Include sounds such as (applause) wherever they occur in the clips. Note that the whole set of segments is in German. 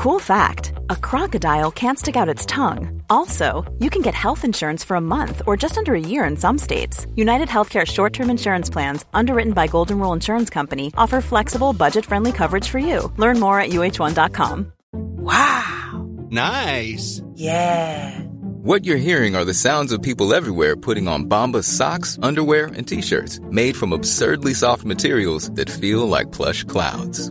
Cool fact a crocodile can't stick out its tongue. Also, you can get health insurance for a month or just under a year in some states. United Healthcare short term insurance plans, underwritten by Golden Rule Insurance Company, offer flexible, budget friendly coverage for you. Learn more at uh1.com. Wow! Nice! Yeah! What you're hearing are the sounds of people everywhere putting on Bombas socks, underwear, and t shirts made from absurdly soft materials that feel like plush clouds.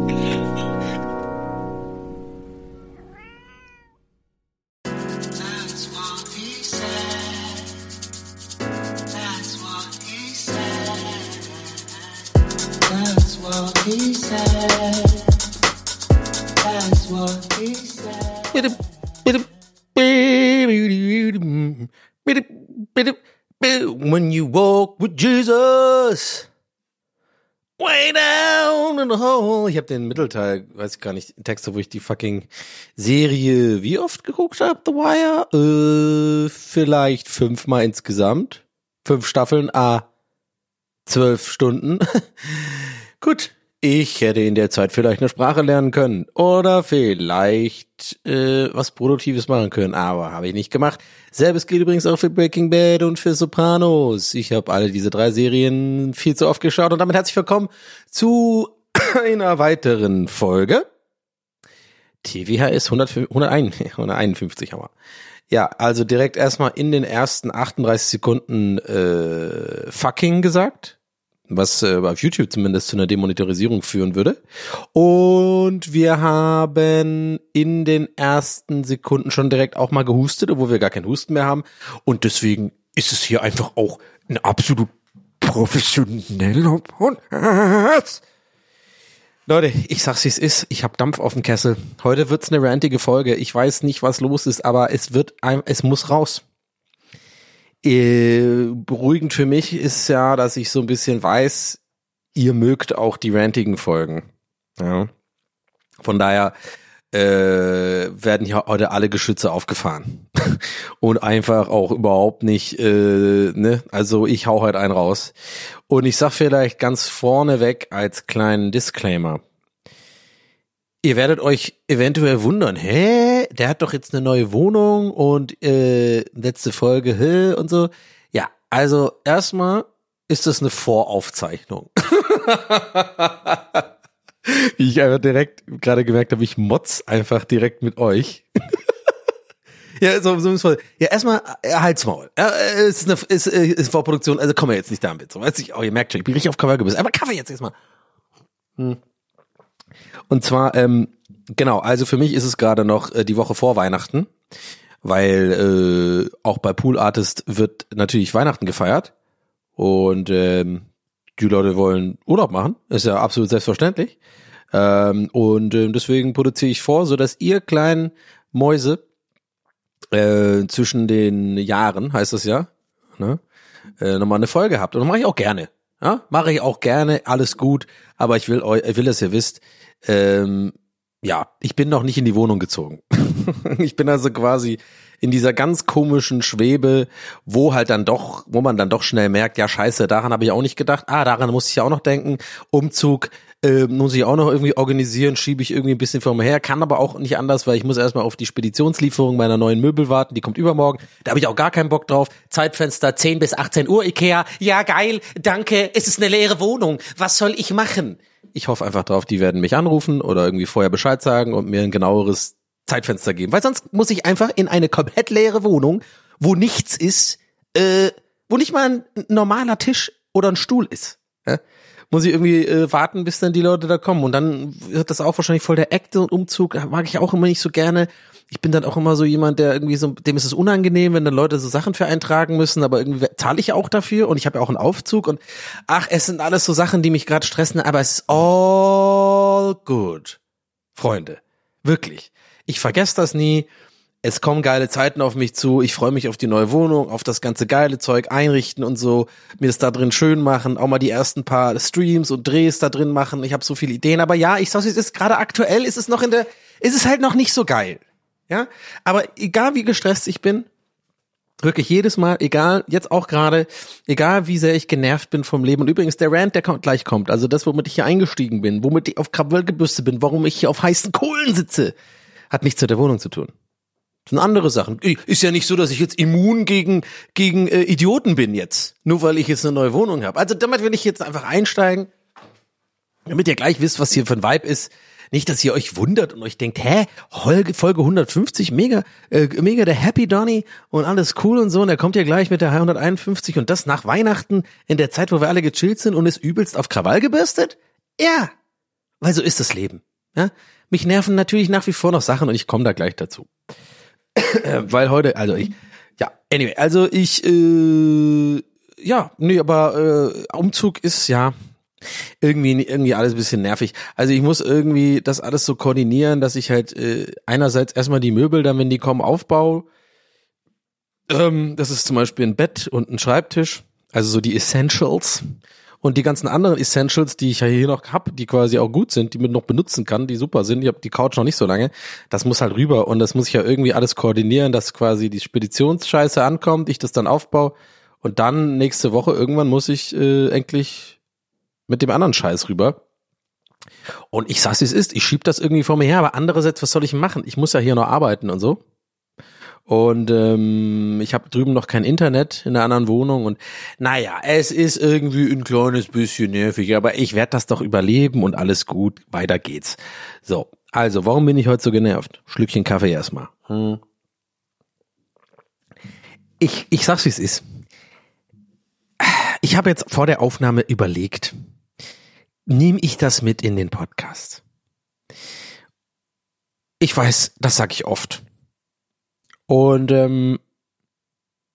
When you walk with Jesus. Way down in the hole. Ich habe den Mittelteil, weiß ich gar nicht, Texte, wo ich die fucking Serie wie oft geguckt habe, The Wire? Äh, vielleicht fünfmal insgesamt. Fünf Staffeln, ah, zwölf Stunden. (laughs) Gut, ich hätte in der Zeit vielleicht eine Sprache lernen können oder vielleicht äh, was Produktives machen können, aber habe ich nicht gemacht. Selbes gilt übrigens auch für Breaking Bad und für Sopranos. Ich habe alle diese drei Serien viel zu oft geschaut und damit herzlich willkommen zu (clears throat) einer weiteren Folge. TVHS 100, 101, 151 haben wir. Ja, also direkt erstmal in den ersten 38 Sekunden äh, fucking gesagt was äh, auf YouTube zumindest zu einer Demonetarisierung führen würde. Und wir haben in den ersten Sekunden schon direkt auch mal gehustet, obwohl wir gar keinen Husten mehr haben. Und deswegen ist es hier einfach auch ein absolut professioneller Podcast. Leute, ich sag's wie es ist, ich hab Dampf auf dem Kessel. Heute wird's eine rantige Folge. Ich weiß nicht, was los ist, aber es wird ein, es muss raus. Äh, beruhigend für mich ist ja, dass ich so ein bisschen weiß, ihr mögt auch die rantigen Folgen. Ja. Von daher äh, werden hier heute alle Geschütze aufgefahren (laughs) und einfach auch überhaupt nicht, äh, ne, also ich hau halt einen raus. Und ich sag vielleicht ganz vorneweg als kleinen Disclaimer. Ihr werdet euch eventuell wundern, hä, der hat doch jetzt eine neue Wohnung und äh, letzte Folge, hä, und so. Ja, also erstmal ist das eine Voraufzeichnung. (laughs) Wie ich einfach direkt gerade gemerkt habe, ich motz einfach direkt mit euch. (laughs) ja, so, so so, Ja, erstmal äh, halt's Maul. Ja, äh, es ist eine ist, äh, ist Vorproduktion, also kommen wir jetzt nicht damit. So, weiß ich, oh, ihr merkt schon, ich bin richtig auf Cover gebissen. Aber Kaffee jetzt erstmal. Hm. Und zwar, ähm, genau, also für mich ist es gerade noch äh, die Woche vor Weihnachten, weil äh, auch bei Pool Artist wird natürlich Weihnachten gefeiert und ähm, die Leute wollen Urlaub machen, ist ja absolut selbstverständlich. Ähm, und äh, deswegen produziere ich vor, so dass ihr kleinen Mäuse äh, zwischen den Jahren, heißt das ja, ne, äh, nochmal eine Folge habt. Und das mache ich auch gerne. Ja, mache ich auch gerne, alles gut, aber ich will euch, ich will, dass ihr wisst, ähm, ja, ich bin noch nicht in die Wohnung gezogen. (laughs) ich bin also quasi in dieser ganz komischen Schwebe, wo halt dann doch, wo man dann doch schnell merkt, ja scheiße, daran habe ich auch nicht gedacht. Ah, daran muss ich auch noch denken. Umzug äh, muss ich auch noch irgendwie organisieren, schiebe ich irgendwie ein bisschen vor mir her, kann aber auch nicht anders, weil ich muss erstmal auf die Speditionslieferung meiner neuen Möbel warten, die kommt übermorgen. Da habe ich auch gar keinen Bock drauf. Zeitfenster 10 bis 18 Uhr, Ikea. Ja, geil, danke, es ist eine leere Wohnung. Was soll ich machen? Ich hoffe einfach drauf, die werden mich anrufen oder irgendwie vorher Bescheid sagen und mir ein genaueres Zeitfenster geben. Weil sonst muss ich einfach in eine komplett leere Wohnung, wo nichts ist, äh, wo nicht mal ein normaler Tisch oder ein Stuhl ist. Ja? Muss ich irgendwie äh, warten, bis dann die Leute da kommen. Und dann wird das auch wahrscheinlich voll der Act und Umzug. Mag ich auch immer nicht so gerne. Ich bin dann auch immer so jemand, der irgendwie so, dem ist es unangenehm, wenn dann Leute so Sachen für eintragen müssen, aber irgendwie zahle ich auch dafür und ich habe ja auch einen Aufzug und ach, es sind alles so Sachen, die mich gerade stressen, aber es ist all good. Freunde. Wirklich. Ich vergesse das nie. Es kommen geile Zeiten auf mich zu, ich freue mich auf die neue Wohnung, auf das ganze geile Zeug einrichten und so, mir es da drin schön machen, auch mal die ersten paar Streams und Drehs da drin machen. Ich habe so viele Ideen, aber ja, ich sag's, es ist gerade aktuell, ist es noch in der, ist es halt noch nicht so geil. Ja, aber egal wie gestresst ich bin, wirklich jedes Mal, egal, jetzt auch gerade, egal wie sehr ich genervt bin vom Leben. Und übrigens, der Rant, der kommt, gleich kommt, also das, womit ich hier eingestiegen bin, womit ich auf Krawall gebürstet bin, warum ich hier auf heißen Kohlen sitze, hat nichts mit der Wohnung zu tun. Sind andere Sachen. Ist ja nicht so, dass ich jetzt immun gegen, gegen äh, Idioten bin jetzt. Nur weil ich jetzt eine neue Wohnung habe. Also damit will ich jetzt einfach einsteigen, damit ihr gleich wisst, was hier für ein Vibe ist. Nicht, dass ihr euch wundert und euch denkt, hä, Folge, Folge 150, mega, äh, mega der Happy Donny und alles cool und so. Und er kommt ja gleich mit der 151 und das nach Weihnachten in der Zeit, wo wir alle gechillt sind und ist übelst auf Krawall gebürstet? Ja, weil so ist das Leben. Ja? Mich nerven natürlich nach wie vor noch Sachen und ich komme da gleich dazu. Weil heute, also ich, ja, anyway, also ich, äh, ja, nee, aber äh, Umzug ist ja irgendwie irgendwie alles ein bisschen nervig. Also ich muss irgendwie das alles so koordinieren, dass ich halt äh, einerseits erstmal die Möbel, dann wenn die kommen, aufbaue. Ähm, das ist zum Beispiel ein Bett und ein Schreibtisch, also so die Essentials. Und die ganzen anderen Essentials, die ich ja hier noch hab, die quasi auch gut sind, die man noch benutzen kann, die super sind. Ich habe die Couch noch nicht so lange. Das muss halt rüber und das muss ich ja irgendwie alles koordinieren, dass quasi die Speditionsscheiße ankommt, ich das dann aufbaue und dann nächste Woche irgendwann muss ich äh, endlich mit dem anderen Scheiß rüber. Und ich sag's, wie es ist, ich schieb das irgendwie vor mir her, aber andererseits, was soll ich machen? Ich muss ja hier noch arbeiten und so. Und ähm, ich habe drüben noch kein Internet in der anderen Wohnung und naja, es ist irgendwie ein kleines bisschen nervig, aber ich werde das doch überleben und alles gut, weiter geht's. So, also, warum bin ich heute so genervt? Schlückchen Kaffee erstmal. Hm. Ich, ich sag's, wie es ist. Ich habe jetzt vor der Aufnahme überlegt, nehme ich das mit in den Podcast? Ich weiß, das sage ich oft. Und ähm,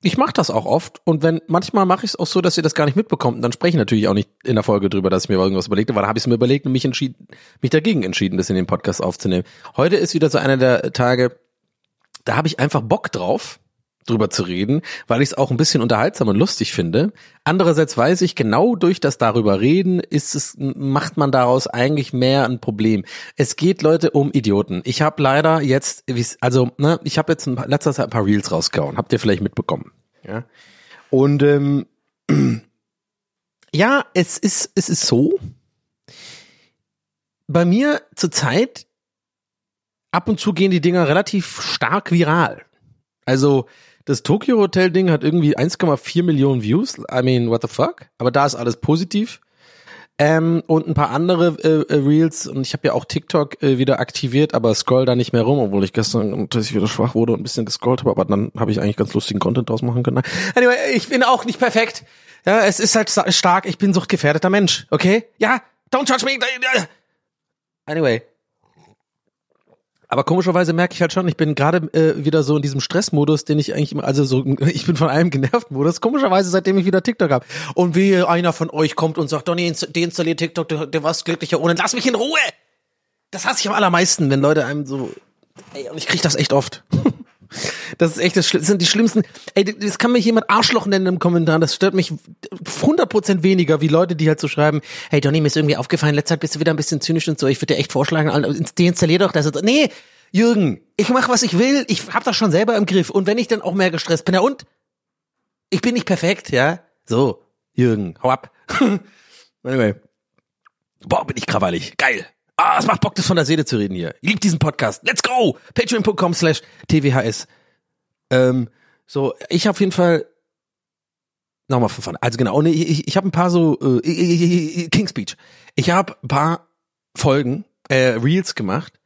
ich mache das auch oft und wenn manchmal mache ich es auch so, dass ihr das gar nicht mitbekommt, dann spreche ich natürlich auch nicht in der Folge drüber, dass ich mir irgendwas überlegt habe, weil da habe ich es mir überlegt und mich entschieden, mich dagegen entschieden, das in den Podcast aufzunehmen. Heute ist wieder so einer der Tage, da habe ich einfach Bock drauf, drüber zu reden, weil ich es auch ein bisschen unterhaltsam und lustig finde. Andererseits weiß ich, genau durch das darüber reden ist es, macht man daraus eigentlich mehr ein Problem. Es geht Leute um Idioten. Ich habe leider jetzt, also ne, ich habe jetzt in letzter Zeit ein paar Reels rausgehauen. Habt ihr vielleicht mitbekommen? Ja. Und ähm, (clears throat) ja, es ist es ist so. Bei mir zurzeit ab und zu gehen die Dinger relativ stark viral. Also das Tokyo Hotel Ding hat irgendwie 1,4 Millionen Views. I mean, what the fuck? Aber da ist alles positiv. Ähm, und ein paar andere äh, äh Reels und ich habe ja auch TikTok äh, wieder aktiviert, aber scroll da nicht mehr rum, obwohl ich gestern dass ich wieder schwach wurde und ein bisschen gescrollt habe, aber dann habe ich eigentlich ganz lustigen Content draus machen können. Anyway, ich bin auch nicht perfekt. Ja, es ist halt stark, ich bin so gefährdeter Mensch, okay? Ja, don't judge me. Anyway, aber komischerweise merke ich halt schon, ich bin gerade äh, wieder so in diesem Stressmodus, den ich eigentlich immer, also so, (laughs) ich bin von allem genervt Modus, komischerweise seitdem ich wieder TikTok habe. Und wie einer von euch kommt und sagt, Donny, deinstalliert TikTok, du, du warst glücklicher ohne, lass mich in Ruhe! Das hasse ich am allermeisten, wenn Leute einem so, ey, und ich krieg das echt oft. (laughs) Das ist echt, das sind die schlimmsten. Ey, das kann mich jemand Arschloch nennen im Kommentar. Das stört mich 100% weniger, wie Leute, die halt so schreiben, hey Donny, mir ist irgendwie aufgefallen, letzte Zeit bist du wieder ein bisschen zynisch und so. Ich würde dir echt vorschlagen, deinstallier doch das. Nee, Jürgen, ich mach, was ich will. Ich hab das schon selber im Griff. Und wenn ich dann auch mehr gestresst bin, ja und? Ich bin nicht perfekt, ja? So, Jürgen, hau ab. (laughs) anyway. Boah, bin ich krawallig. Geil. Ah, es macht Bock, das von der Seele zu reden hier. Ich liebe diesen Podcast. Let's go! Patreon.com slash TWHS. Ähm, so, ich auf jeden Fall nochmal von vorne. Also genau, nee, ich, ich habe ein paar so äh, King's Speech. Ich habe ein paar Folgen, äh, Reels gemacht.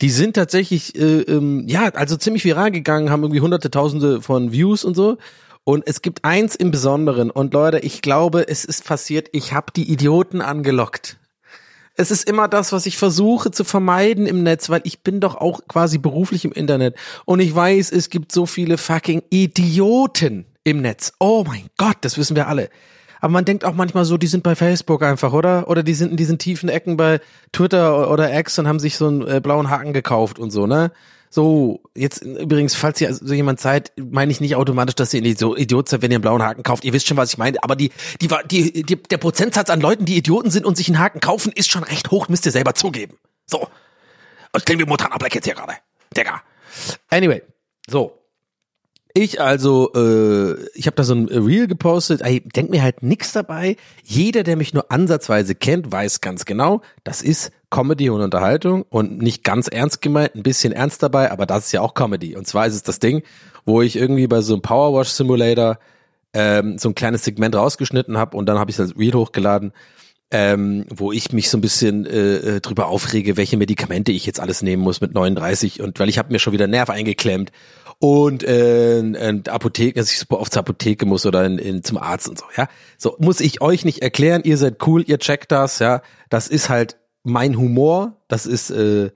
Die sind tatsächlich, äh, ähm, ja, also ziemlich viral gegangen, haben irgendwie hunderte, tausende von Views und so. Und es gibt eins im Besonderen. Und Leute, ich glaube, es ist passiert, ich habe die Idioten angelockt es ist immer das, was ich versuche zu vermeiden im Netz, weil ich bin doch auch quasi beruflich im Internet und ich weiß, es gibt so viele fucking Idioten im Netz. Oh mein Gott, das wissen wir alle. Aber man denkt auch manchmal so, die sind bei Facebook einfach, oder? Oder die sind in diesen tiefen Ecken bei Twitter oder X und haben sich so einen äh, blauen Haken gekauft und so, ne? So, jetzt übrigens, falls ihr so jemand seid, meine ich nicht automatisch, dass ihr so Idiot seid, wenn ihr einen blauen Haken kauft. Ihr wisst schon, was ich meine. Aber die, die, die, die, der Prozentsatz an Leuten, die Idioten sind und sich einen Haken kaufen, ist schon recht hoch, müsst ihr selber zugeben. So. Und klingt wie Montana Black jetzt hier gerade. Digga. Anyway, so. Ich also, äh, ich habe da so ein Reel gepostet, ey, denk mir halt nix dabei. Jeder, der mich nur ansatzweise kennt, weiß ganz genau, das ist Comedy und Unterhaltung und nicht ganz ernst gemeint, ein bisschen ernst dabei, aber das ist ja auch Comedy. Und zwar ist es das Ding, wo ich irgendwie bei so einem Powerwash Simulator ähm, so ein kleines Segment rausgeschnitten habe und dann habe ich das Reel hochgeladen, ähm, wo ich mich so ein bisschen äh, äh, drüber aufrege, welche Medikamente ich jetzt alles nehmen muss mit 39 und weil ich habe mir schon wieder Nerv eingeklemmt und äh, in Apotheke, dass ich super oft zur Apotheke muss oder in, in, zum Arzt und so, ja. So muss ich euch nicht erklären, ihr seid cool, ihr checkt das, ja. Das ist halt mein Humor, das ist äh,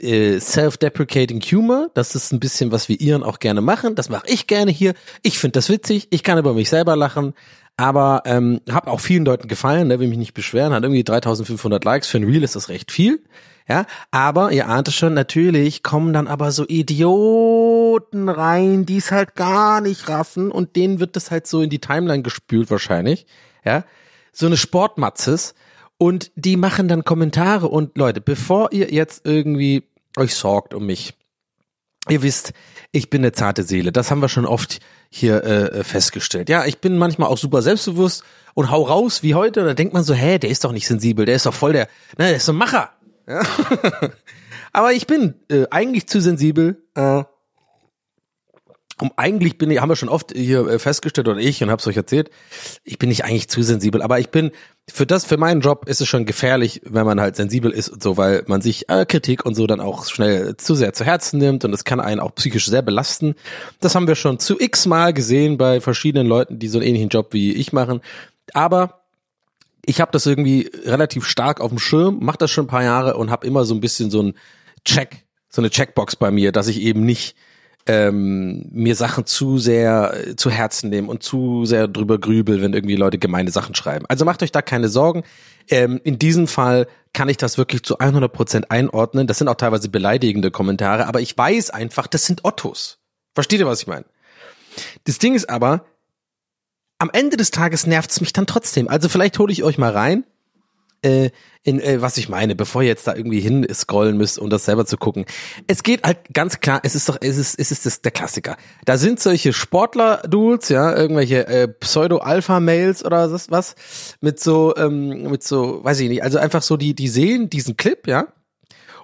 äh, self-deprecating Humor, das ist ein bisschen, was wir Iren auch gerne machen, das mache ich gerne hier. Ich finde das witzig, ich kann über mich selber lachen, aber ähm, habe auch vielen Leuten gefallen, ne, will mich nicht beschweren, hat irgendwie 3500 Likes, für ein Reel ist das recht viel. Ja, aber ihr ahnt es schon, natürlich kommen dann aber so Idioten rein, die es halt gar nicht raffen. Und denen wird das halt so in die Timeline gespült wahrscheinlich. Ja, so eine Sportmatzes und die machen dann Kommentare und Leute, bevor ihr jetzt irgendwie euch sorgt um mich, ihr wisst, ich bin eine zarte Seele, das haben wir schon oft hier äh, festgestellt. Ja, ich bin manchmal auch super selbstbewusst und hau raus wie heute, da denkt man so, hä, der ist doch nicht sensibel, der ist doch voll der, ne, der ist so ein Macher. Ja. (laughs) Aber ich bin äh, eigentlich zu sensibel. Äh, um eigentlich bin ich, haben wir schon oft hier äh, festgestellt oder ich und hab's euch erzählt, ich bin nicht eigentlich zu sensibel, aber ich bin für das, für meinen Job ist es schon gefährlich, wenn man halt sensibel ist und so, weil man sich äh, Kritik und so dann auch schnell zu sehr zu Herzen nimmt und es kann einen auch psychisch sehr belasten. Das haben wir schon zu x Mal gesehen bei verschiedenen Leuten, die so einen ähnlichen Job wie ich machen. Aber ich habe das irgendwie relativ stark auf dem Schirm, mache das schon ein paar Jahre und habe immer so ein bisschen so ein Check, so eine Checkbox bei mir, dass ich eben nicht ähm, mir Sachen zu sehr äh, zu Herzen nehme und zu sehr drüber grübel, wenn irgendwie Leute gemeine Sachen schreiben. Also macht euch da keine Sorgen. Ähm, in diesem Fall kann ich das wirklich zu 100 Prozent einordnen. Das sind auch teilweise beleidigende Kommentare, aber ich weiß einfach, das sind Ottos. Versteht ihr, was ich meine? Das Ding ist aber, am Ende des Tages nervt's mich dann trotzdem. Also vielleicht hole ich euch mal rein, äh, in äh, was ich meine, bevor ihr jetzt da irgendwie hin scrollen müsst, um das selber zu gucken. Es geht halt ganz klar, es ist doch, es ist, es ist das, der Klassiker. Da sind solche Sportler-Dudes, ja, irgendwelche äh, Pseudo-Alpha-Mails oder was, was, mit so, ähm, mit so, weiß ich nicht, also einfach so, die, die sehen diesen Clip, ja,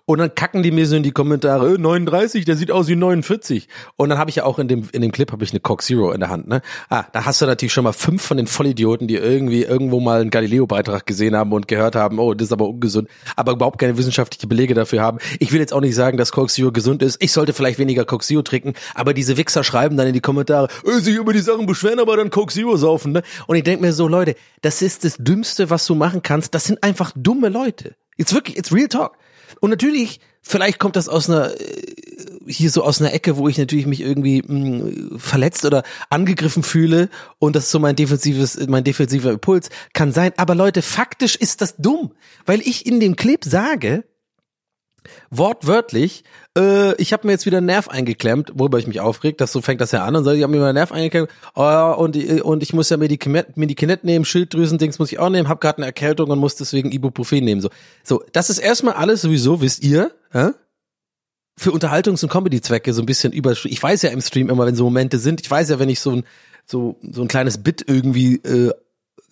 und dann kacken die mir so in die Kommentare, äh, 39, der sieht aus wie 49. Und dann habe ich ja auch in dem, in dem Clip habe ich eine Coke Zero in der Hand, ne? Ah, da hast du natürlich schon mal fünf von den Vollidioten, die irgendwie irgendwo mal einen Galileo-Beitrag gesehen haben und gehört haben, oh, das ist aber ungesund, aber überhaupt keine wissenschaftliche Belege dafür haben. Ich will jetzt auch nicht sagen, dass Coke Zero gesund ist. Ich sollte vielleicht weniger Coke Zero trinken, aber diese Wichser schreiben dann in die Kommentare, äh, sich über die Sachen beschweren, aber dann Coke Zero saufen, ne? Und ich denk mir so, Leute, das ist das Dümmste, was du machen kannst. Das sind einfach dumme Leute. Jetzt wirklich, it's real talk. Und natürlich, vielleicht kommt das aus einer, äh, hier so aus einer Ecke, wo ich natürlich mich irgendwie mh, verletzt oder angegriffen fühle und das ist so mein defensives, mein defensiver Impuls. Kann sein. Aber Leute, faktisch ist das dumm, weil ich in dem Clip sage, wortwörtlich, äh, ich habe mir jetzt wieder einen Nerv eingeklemmt, worüber ich mich aufreg, das so fängt das ja an und so, ich habe mir mal einen Nerv eingeklemmt oh, und, und ich muss ja Medikament, Medikament nehmen, Schilddrüsen-Dings muss ich auch nehmen, habe gerade eine Erkältung und muss deswegen Ibuprofen nehmen. So, so das ist erstmal alles sowieso, wisst ihr, äh? für Unterhaltungs- und Comedy-Zwecke so ein bisschen über. Ich weiß ja im Stream immer, wenn so Momente sind, ich weiß ja, wenn ich so ein, so, so ein kleines Bit irgendwie äh,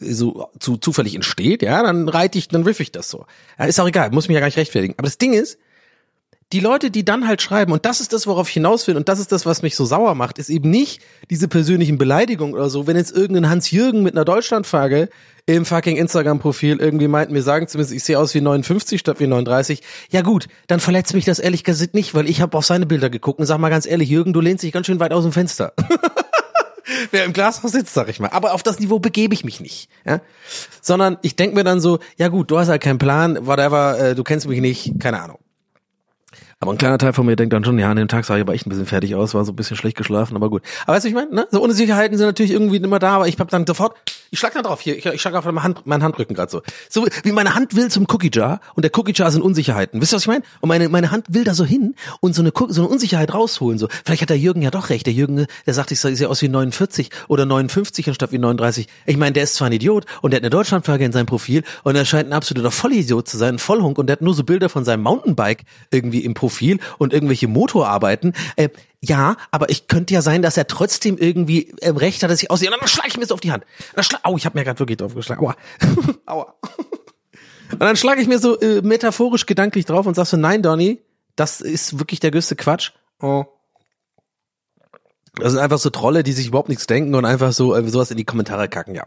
so zu, zufällig entsteht, ja, dann reite ich, dann riff ich das so. Ja, ist auch egal, muss mich ja gar nicht rechtfertigen. Aber das Ding ist, die Leute, die dann halt schreiben, und das ist das, worauf ich hinaus will, und das ist das, was mich so sauer macht, ist eben nicht diese persönlichen Beleidigungen oder so. Wenn jetzt irgendein Hans-Jürgen mit einer Deutschlandfrage im fucking Instagram-Profil irgendwie meint, mir sagen zumindest, ich sehe aus wie 59 statt wie 39, ja gut, dann verletzt mich das ehrlich gesagt nicht, weil ich habe auf seine Bilder geguckt und sag mal ganz ehrlich, Jürgen, du lehnst dich ganz schön weit aus dem Fenster. (laughs) Wer im Glashaus sitzt, sag ich mal. Aber auf das Niveau begebe ich mich nicht. Ja? Sondern ich denk mir dann so, ja gut, du hast halt keinen Plan, whatever, äh, du kennst mich nicht, keine Ahnung. Aber ein kleiner Teil von mir denkt dann schon, ja, an dem Tag sah ich aber echt ein bisschen fertig aus, war so ein bisschen schlecht geschlafen, aber gut. Aber weißt du, ich meine, ne? So Unsicherheiten sind natürlich irgendwie immer da, aber ich habe dann sofort, Ich schlag da drauf, hier, ich, ich schlag auf meinen, Hand, meinen Handrücken gerade so. So wie meine Hand will zum Cookie Jar und der Cookie Jar sind Unsicherheiten. Wisst ihr, was ich meine? Und meine, meine Hand will da so hin und so eine, so eine Unsicherheit rausholen. So. Vielleicht hat der Jürgen ja doch recht. Der Jürgen, der sagt, ich sehe aus wie 49 oder 59 anstatt wie 39. Ich meine, der ist zwar ein Idiot und der hat eine Deutschlandflagge in seinem Profil und er scheint ein absoluter Vollidiot zu sein, ein Vollhunk und der hat nur so Bilder von seinem Mountainbike irgendwie im Profil und irgendwelche Motorarbeiten. Äh, ja, aber ich könnte ja sein, dass er trotzdem irgendwie ähm, recht hat, dass ich aussehe. Und dann schlage ich mir so auf die Hand. Dann schlag, au, ich habe mir gerade wirklich drauf geschlagen. Aua. (laughs) Aua. Und dann schlage ich mir so äh, metaphorisch gedanklich drauf und sag so, nein, Donny, das ist wirklich der größte Quatsch. Oh. Das sind einfach so Trolle, die sich überhaupt nichts denken und einfach so äh, sowas in die Kommentare kacken, ja.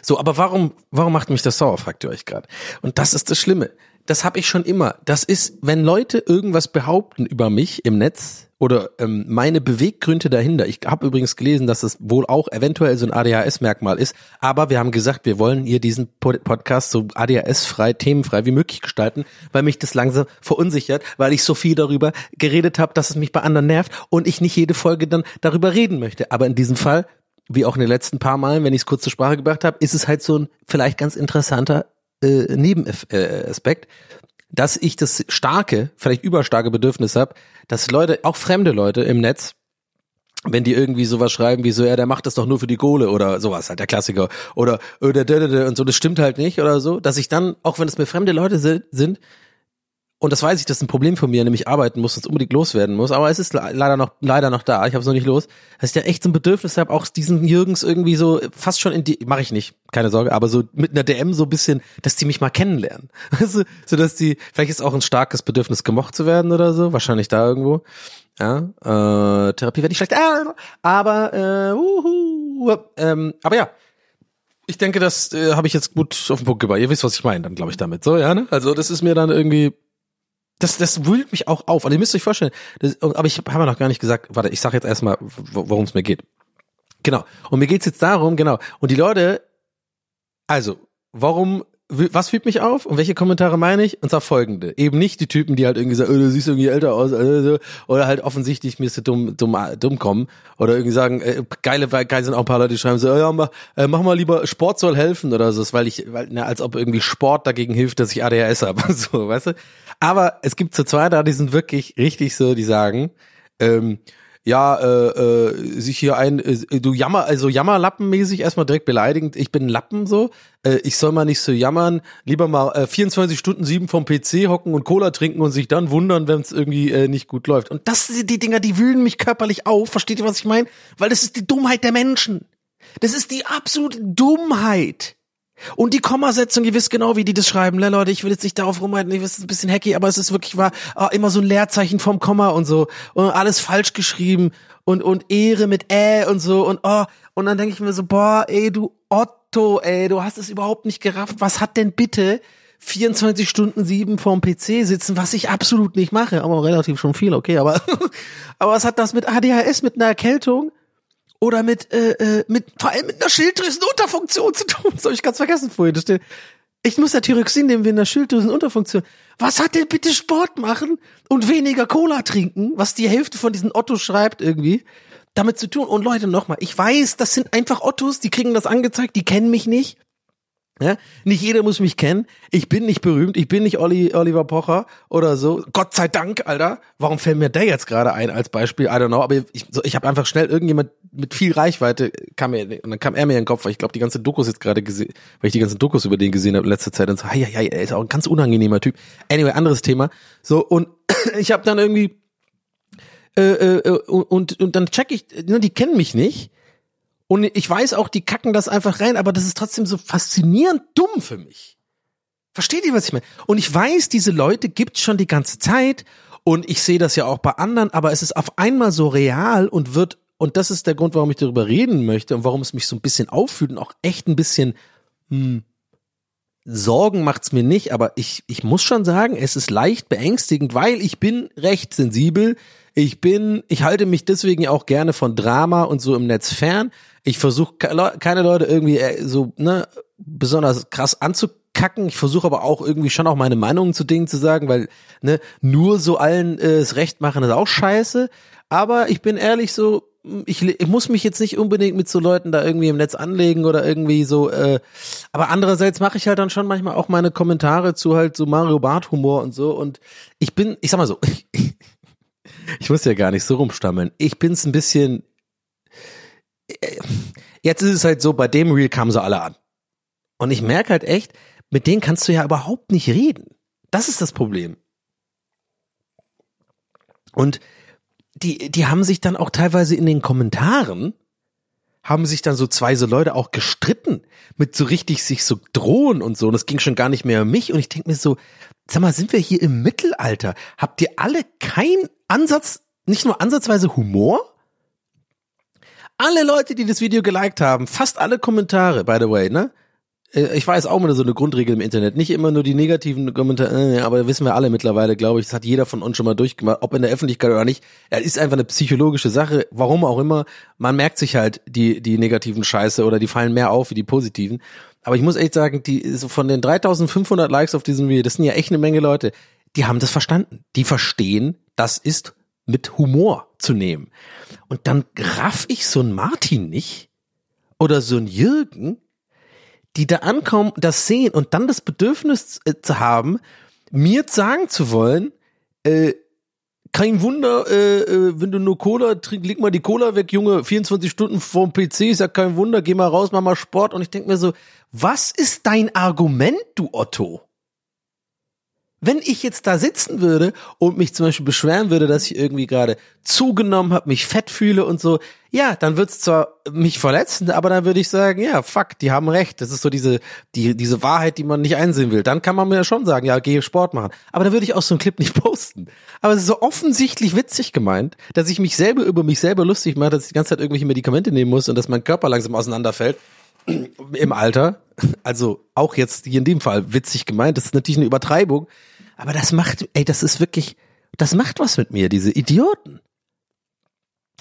So, aber warum, warum macht mich das sauer, fragt ihr euch gerade. Und das ist das Schlimme. Das habe ich schon immer. Das ist, wenn Leute irgendwas behaupten über mich im Netz oder ähm, meine Beweggründe dahinter. Ich habe übrigens gelesen, dass es wohl auch eventuell so ein ADHS-Merkmal ist. Aber wir haben gesagt, wir wollen hier diesen Pod- Podcast so ADHS-frei, themenfrei wie möglich gestalten, weil mich das langsam verunsichert, weil ich so viel darüber geredet habe, dass es mich bei anderen nervt und ich nicht jede Folge dann darüber reden möchte. Aber in diesem Fall wie auch in den letzten paar Malen, wenn ich es kurz zur Sprache gebracht habe, ist es halt so ein vielleicht ganz interessanter äh, Nebenaspekt, dass ich das starke, vielleicht überstarke Bedürfnis habe, dass Leute, auch fremde Leute im Netz, wenn die irgendwie sowas schreiben wie so, ja, der macht das doch nur für die Kohle oder sowas, halt der Klassiker. Oder, oder, oder, und so, das stimmt halt nicht oder so, dass ich dann, auch wenn es mir fremde Leute si- sind, und das weiß ich, das ist ein Problem von mir, nämlich arbeiten muss, und unbedingt loswerden muss, aber es ist le- leider noch, leider noch da, ich habe es noch nicht los, dass ich da echt so ein Bedürfnis habe, auch diesen Jürgens irgendwie so fast schon in die, mache ich nicht, keine Sorge, aber so mit einer DM so ein bisschen, dass die mich mal kennenlernen. (laughs) Also, so dass die, vielleicht ist auch ein starkes Bedürfnis gemocht zu werden oder so, wahrscheinlich da irgendwo. Ja, äh, Therapie werde ich schlecht, äh, aber, äh, uhu, ähm, aber ja, ich denke, das äh, habe ich jetzt gut auf den Punkt gebracht. Ihr wisst, was ich meine, dann glaube ich damit. So, ja, ne? Also das ist mir dann irgendwie, das, das wühlt mich auch auf. Und ihr müsst euch vorstellen, das, aber ich habe ja noch gar nicht gesagt, warte, ich sage jetzt erstmal, worum es mir geht. Genau. Und mir geht's jetzt darum, genau. Und die Leute, also, warum, was fühlt mich auf und welche Kommentare meine ich? Und zwar folgende. Eben nicht die Typen, die halt irgendwie sagen, oh, du siehst irgendwie älter aus, äh, so, oder halt offensichtlich mir ist dumm, dumm, dumm kommen. Oder irgendwie sagen, äh, geile, weil geil sind auch ein paar Leute, die schreiben so, ja, mach, äh, mach mal lieber, Sport soll helfen oder so, weil ich, weil, na, als ob irgendwie Sport dagegen hilft, dass ich ADHS habe. (laughs) so, weißt du? Aber es gibt so zwei da, die sind wirklich richtig so, die sagen, ähm, ja, äh, äh, sich hier ein, äh, du jammer, also jammerlappenmäßig erstmal direkt beleidigend, ich bin Lappen so, äh, ich soll mal nicht so jammern, lieber mal äh, 24 Stunden sieben vom PC hocken und Cola trinken und sich dann wundern, wenn es irgendwie äh, nicht gut läuft. Und das sind die Dinger, die wühlen mich körperlich auf, versteht ihr, was ich meine? Weil das ist die Dummheit der Menschen. Das ist die absolute Dummheit. Und die Kommasetzung, ihr wisst genau, wie die das schreiben. Ne, Leute, ich will jetzt nicht darauf rumreiten, ich weiß, ein bisschen hacky, aber es ist wirklich wahr, ah, immer so ein Leerzeichen vom Komma und so. Und alles falsch geschrieben und, und Ehre mit Ä und so und oh. Und dann denke ich mir so, boah, ey, du Otto, ey, du hast es überhaupt nicht gerafft. Was hat denn bitte 24 Stunden sieben vorm PC sitzen, was ich absolut nicht mache, aber relativ schon viel, okay, aber, (laughs) aber was hat das mit ADHS, mit einer Erkältung? Oder mit äh, äh, mit vor allem mit einer Schilddrüsenunterfunktion zu tun. Das habe ich ganz vergessen vorhin. Steht, ich muss ja Thyroxin nehmen wegen der Schilddrüsenunterfunktion. Was hat denn bitte Sport machen und weniger Cola trinken, was die Hälfte von diesen Otto schreibt irgendwie, damit zu tun? Und Leute, nochmal, ich weiß, das sind einfach Ottos, die kriegen das angezeigt, die kennen mich nicht. Ja? Nicht jeder muss mich kennen. Ich bin nicht berühmt. Ich bin nicht Olli, Oliver Pocher oder so. Gott sei Dank, Alter. Warum fällt mir der jetzt gerade ein als Beispiel? I don't know. Aber ich, so, ich habe einfach schnell irgendjemand mit viel Reichweite kam mir und dann kam er mir in den Kopf, weil ich glaube die ganze Dokus jetzt gerade gesehen, weil ich die ganzen Dokus über den gesehen habe in letzter Zeit und so, ja, ja, er ist auch ein ganz unangenehmer Typ. Anyway, anderes Thema. So und (clears throat) ich habe dann irgendwie äh, äh, und und dann check ich, ne, die kennen mich nicht. Und ich weiß auch, die kacken das einfach rein, aber das ist trotzdem so faszinierend dumm für mich. Versteht ihr, was ich meine? Und ich weiß, diese Leute gibt's schon die ganze Zeit und ich sehe das ja auch bei anderen, aber es ist auf einmal so real und wird, und das ist der Grund, warum ich darüber reden möchte und warum es mich so ein bisschen auffühlt und auch echt ein bisschen, hm, Sorgen macht's mir nicht, aber ich, ich muss schon sagen, es ist leicht beängstigend, weil ich bin recht sensibel. Ich bin, ich halte mich deswegen auch gerne von Drama und so im Netz fern. Ich versuche keine Leute irgendwie äh, so ne besonders krass anzu abzukacken. Ich versuche aber auch irgendwie schon auch meine Meinungen zu Dingen zu sagen, weil ne, nur so allen äh, das Recht machen ist auch scheiße. Aber ich bin ehrlich so, ich, ich muss mich jetzt nicht unbedingt mit so Leuten da irgendwie im Netz anlegen oder irgendwie so, äh, aber andererseits mache ich halt dann schon manchmal auch meine Kommentare zu halt so Mario Bart Humor und so und ich bin, ich sag mal so, (laughs) muss ja gar nicht so rumstammeln. Ich bin's ein bisschen, äh, jetzt ist es halt so, bei dem Reel kamen sie alle an. Und ich merke halt echt, mit denen kannst du ja überhaupt nicht reden. Das ist das Problem. Und die, die haben sich dann auch teilweise in den Kommentaren, haben sich dann so zwei so Leute auch gestritten, mit so richtig sich so drohen und so. Und es ging schon gar nicht mehr um mich. Und ich denke mir so, sag mal, sind wir hier im Mittelalter? Habt ihr alle keinen Ansatz, nicht nur ansatzweise Humor? Alle Leute, die das Video geliked haben, fast alle Kommentare, by the way, ne? Äh, ich weiß auch mal so eine Grundregel im Internet. Nicht immer nur die negativen Kommentare, äh, aber wissen wir alle mittlerweile, glaube ich. Das hat jeder von uns schon mal durchgemacht, ob in der Öffentlichkeit oder nicht. Es ist einfach eine psychologische Sache. Warum auch immer. Man merkt sich halt die, die negativen Scheiße oder die fallen mehr auf wie die positiven. Aber ich muss echt sagen, die, so von den 3500 Likes auf diesem Video, das sind ja echt eine Menge Leute, die haben das verstanden. Die verstehen, das ist mit Humor zu nehmen. Und dann raff ich so ein Martin nicht oder so ein Jürgen, die da ankommen, das sehen und dann das Bedürfnis äh, zu haben, mir sagen zu wollen, äh, kein Wunder, äh, äh, wenn du nur Cola trinkst, leg mal die Cola weg, Junge, 24 Stunden vorm PC, ist ja kein Wunder, geh mal raus, mach mal Sport. Und ich denk mir so, was ist dein Argument, du Otto? Wenn ich jetzt da sitzen würde und mich zum Beispiel beschweren würde, dass ich irgendwie gerade zugenommen habe, mich fett fühle und so, ja, dann wird's zwar mich verletzen, aber dann würde ich sagen, ja, fuck, die haben recht. Das ist so diese, die, diese Wahrheit, die man nicht einsehen will. Dann kann man mir ja schon sagen, ja, geh Sport machen. Aber dann würde ich auch so einen Clip nicht (laughs) posten. Aber es ist so offensichtlich witzig gemeint, dass ich mich selber über mich selber lustig mache, dass ich die ganze Zeit irgendwelche Medikamente nehmen muss und dass mein Körper langsam auseinanderfällt im Alter, also auch jetzt hier in dem Fall witzig gemeint, das ist natürlich eine Übertreibung, aber das macht, ey, das ist wirklich, das macht was mit mir, diese Idioten.